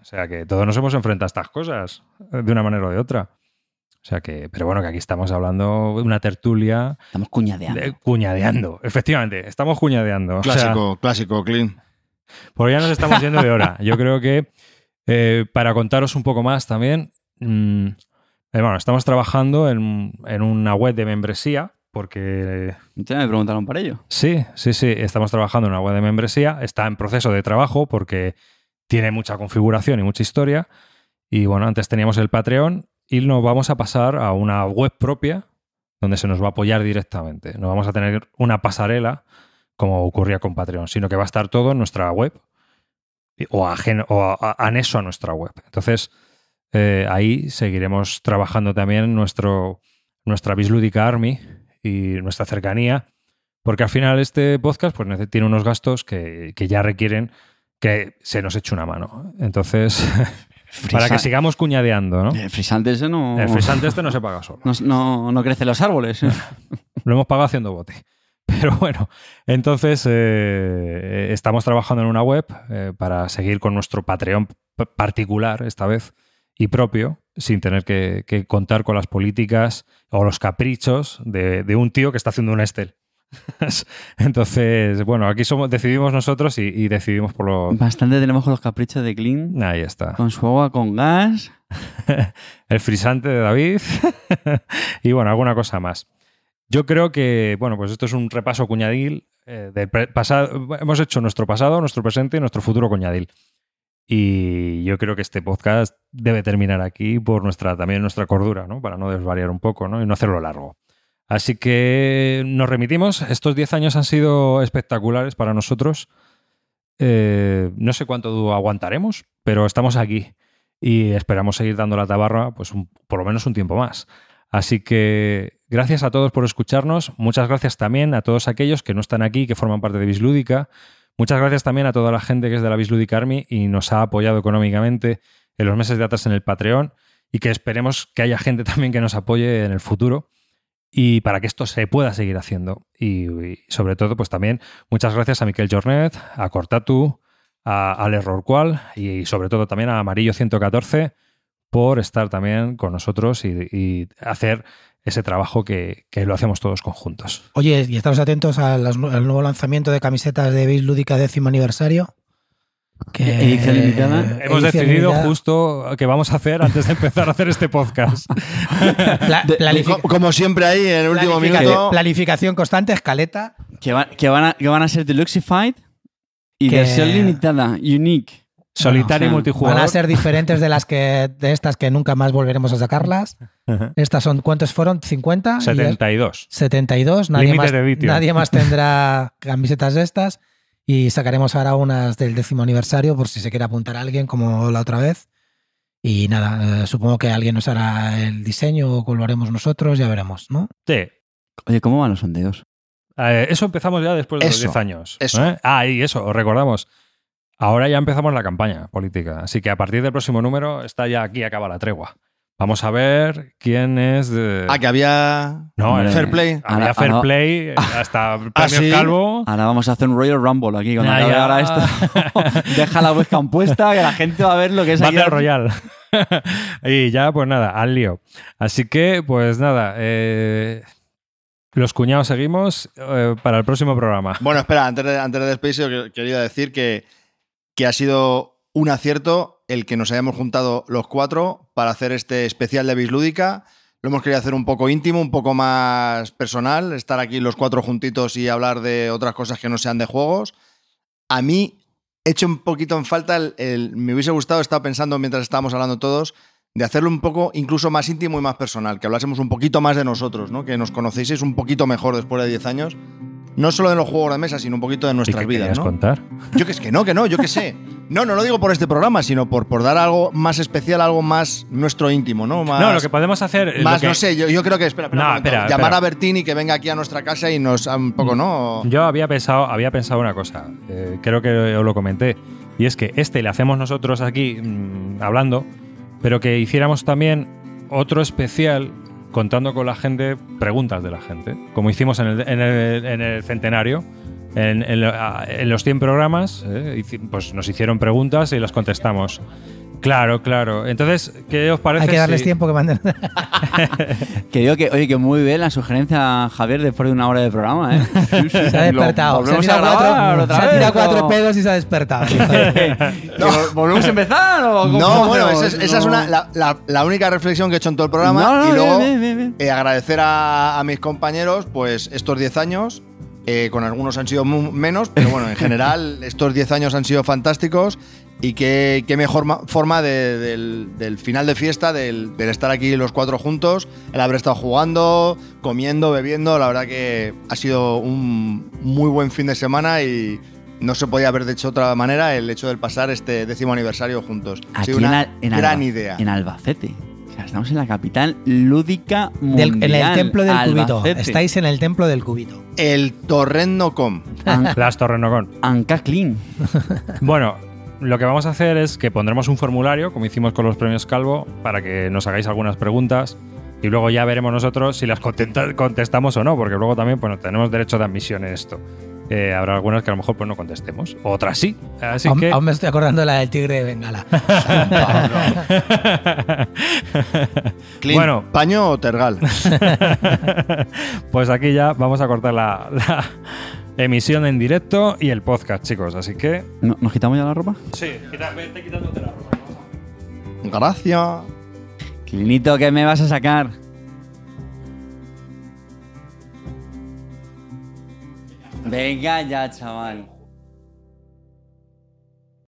O sea que todos nos hemos enfrentado a estas cosas eh, de una manera o de otra. O sea que, pero bueno, que aquí estamos hablando de una tertulia Estamos cuñadeando. de- cuñadeando. Efectivamente, estamos cuñadeando. O sea, Clásico, clásico, clean. por ya nos estamos yendo de hora. Yo creo que eh, para contaros un poco más también, mm, eh, bueno, estamos trabajando en, en una web de membresía porque Usted me preguntaron para ello. Sí, sí, sí. Estamos trabajando en una web de membresía. Está en proceso de trabajo porque tiene mucha configuración y mucha historia. Y bueno, antes teníamos el Patreon y nos vamos a pasar a una web propia donde se nos va a apoyar directamente. No vamos a tener una pasarela como ocurría con Patreon, sino que va a estar todo en nuestra web o, ajeno, o a- a- anexo a nuestra web. Entonces, eh, ahí seguiremos trabajando también nuestro, nuestra Bislúdica Army y nuestra cercanía porque al final este podcast pues, tiene unos gastos que, que ya requieren que se nos eche una mano. Entonces, <laughs> para que sigamos cuñadeando, ¿no? El frisante ese no... El frisante este no se paga solo. <laughs> no, no, no crecen los árboles. <laughs> Lo hemos pagado haciendo bote. Pero bueno, entonces eh, estamos trabajando en una web eh, para seguir con nuestro Patreon particular esta vez y propio, sin tener que, que contar con las políticas o los caprichos de, de un tío que está haciendo un Estel. <laughs> Entonces, bueno, aquí somos, decidimos nosotros y, y decidimos por lo... Bastante tenemos con los caprichos de Clean. Ahí está. Con su agua con gas. <laughs> el frisante de David <laughs> y bueno, alguna cosa más. Yo creo que, bueno, pues esto es un repaso cuñadil eh, del pasado. Hemos hecho nuestro pasado, nuestro presente y nuestro futuro cuñadil. Y yo creo que este podcast debe terminar aquí por nuestra, también nuestra cordura, ¿no? Para no desvariar un poco, ¿no? Y no hacerlo largo. Así que nos remitimos. Estos 10 años han sido espectaculares para nosotros. Eh, no sé cuánto aguantaremos, pero estamos aquí y esperamos seguir dando la tabarra pues un- por lo menos un tiempo más. Así que gracias a todos por escucharnos. Muchas gracias también a todos aquellos que no están aquí, que forman parte de Bislúdica. Muchas gracias también a toda la gente que es de la Bislúdica Army y nos ha apoyado económicamente en los meses de atrás en el Patreon y que esperemos que haya gente <laughs> también que nos apoye en el futuro y para que esto se pueda seguir haciendo. Y, sobre todo, pues también muchas gracias a Miquel Jornet, a Cortatu, a, al Error Cual y sobre todo también a Amarillo 114 por estar también con nosotros y hacer ese trabajo que, que lo hacemos todos conjuntos. Oye, y estamos atentos al nuevo lanzamiento de camisetas de Base Lúdica décimo aniversario. Que, Edición limitada. Hemos edición decidido limitada. justo qué vamos a hacer antes de empezar a hacer este podcast. <laughs> Pla- de- Como siempre ahí, en el último minuto. Planificación constante, escaleta. Que, va- que, van, a, que van a ser deluxified y Que- versión limitada, unique. Solitario y o sea, multijugador. Van a ser diferentes de las que de estas que nunca más volveremos a sacarlas. Estas son, ¿cuántos fueron? ¿50? Y ya- 72. 72. Nadie Límite más, de nadie más <laughs> tendrá camisetas de estas. Y sacaremos ahora unas del décimo aniversario por si se quiere apuntar a alguien como la otra vez. Y nada, eh, supongo que alguien nos hará el diseño o lo haremos nosotros, ya veremos, ¿no? Sí. Oye, ¿cómo van los sondeos? Eh, eso empezamos ya después de los Eso, 10 años. eso. ¿eh? Ah, y eso, os recordamos. Ahora ya empezamos la campaña política. Así que a partir del próximo número está ya aquí, acaba la tregua. Vamos a ver quién es de. Ah, que había. No, el Fair play. Había Ahora- Fair ahora- Play, eh, <laughs> hasta premios ¿sí? Calvo. Ahora vamos a hacer un Royal Rumble aquí cuando acabe ahora esto. <laughs> Deja la webcam puesta, que la gente va a ver lo que es. Battle Royale. <laughs> y ya, pues nada, al lío. Así que, pues nada, eh, los cuñados seguimos eh, para el próximo programa. Bueno, espera, antes de, antes de despedirse, yo quería decir que, que ha sido un acierto el que nos hayamos juntado los cuatro para hacer este especial de Bislúdica. Lo hemos querido hacer un poco íntimo, un poco más personal, estar aquí los cuatro juntitos y hablar de otras cosas que no sean de juegos. A mí he hecho un poquito en falta, me hubiese gustado, estaba pensando mientras estábamos hablando todos, de hacerlo un poco incluso más íntimo y más personal, que hablásemos un poquito más de nosotros, ¿no? que nos conocieseis un poquito mejor después de 10 años. No solo de los juegos de mesa, sino un poquito de ¿Y nuestras qué vidas. ¿no? contar? <laughs> Yo que es que no, que no, yo que sé. No, no lo digo por este programa, sino por, por dar algo más especial, algo más nuestro íntimo, ¿no? Más, No, lo que podemos hacer. eh, más que- no sé, yo, yo creo que, espera, espera No, momento. espera, llamar espera. a Bertini que venga aquí a nuestra casa y nos ah, un poco, ¿no? Yo había pensado, había pensado una cosa, eh, creo que os lo comenté, y es que este le hacemos nosotros aquí mm, hablando, pero que hiciéramos también otro especial contando con la gente preguntas de la gente, como hicimos en el, en el- en el centenario. En, en lo- a- en los 100 programas, eh, pues nos hicieron preguntas y las contestamos. Claro, claro. Entonces, ¿qué os parece? Hay que darles si- tiempo que manden. <laughs> Que digo que, oye, que muy bien la sugerencia, Javier, después de una hora de programa, ¿eh? <laughs> Sí, sí. Se ha Lo- despertado. Se ha ¿Volvemos a tirado cuatro, otra se ha vez, tirado cuatro o- pedos y se ha despertado. <laughs> ¿Que ¿Volvemos a empezar o cómo No, bueno, esa es, esa es No. una, la, la- la única reflexión que he hecho en todo el programa. No, no, y luego bien, bien, bien, eh, agradecer a, a mis compañeros, pues estos 10 años. eh, con algunos han sido menos, pero bueno, en general estos 10 años han sido fantásticos y qué, qué mejor ma- forma de- del, del final de fiesta, del, del estar aquí los cuatro juntos, el haber estado jugando, comiendo, bebiendo, la verdad que ha sido un muy buen fin de semana y no se podía haber hecho de otra manera el hecho del pasar este décimo aniversario juntos. Ha Aquí sido en, una Al- en gran Alba- idea. En Albacete. O sea, estamos en la capital lúdica Del- mundial. en el templo del cubito. Estáis en el templo del cubito. El Torrendo.com. An- Las Torrenocon. Anca Clean. Bueno, lo que vamos a hacer es que pondremos un formulario, como hicimos con los premios Calvo, para que nos hagáis algunas preguntas y luego ya veremos nosotros si las contestamos o no, porque luego también pues, tenemos derecho de admisión en esto. Eh, habrá algunas que a lo mejor pues, no contestemos, otras sí. Así aún, que. aún me estoy acordando de la del tigre de Bengala. <laughs> Clean, Bueno. ¿Paño o tergal? <laughs> pues aquí ya vamos a cortar la, la emisión en directo y el podcast, chicos. Así que. ¿No- ¿Nos quitamos ya la ropa? Sí, vete quitándote la ropa. Gracias. Clinito, ¿qué me vas a sacar? Venga ya, chaval.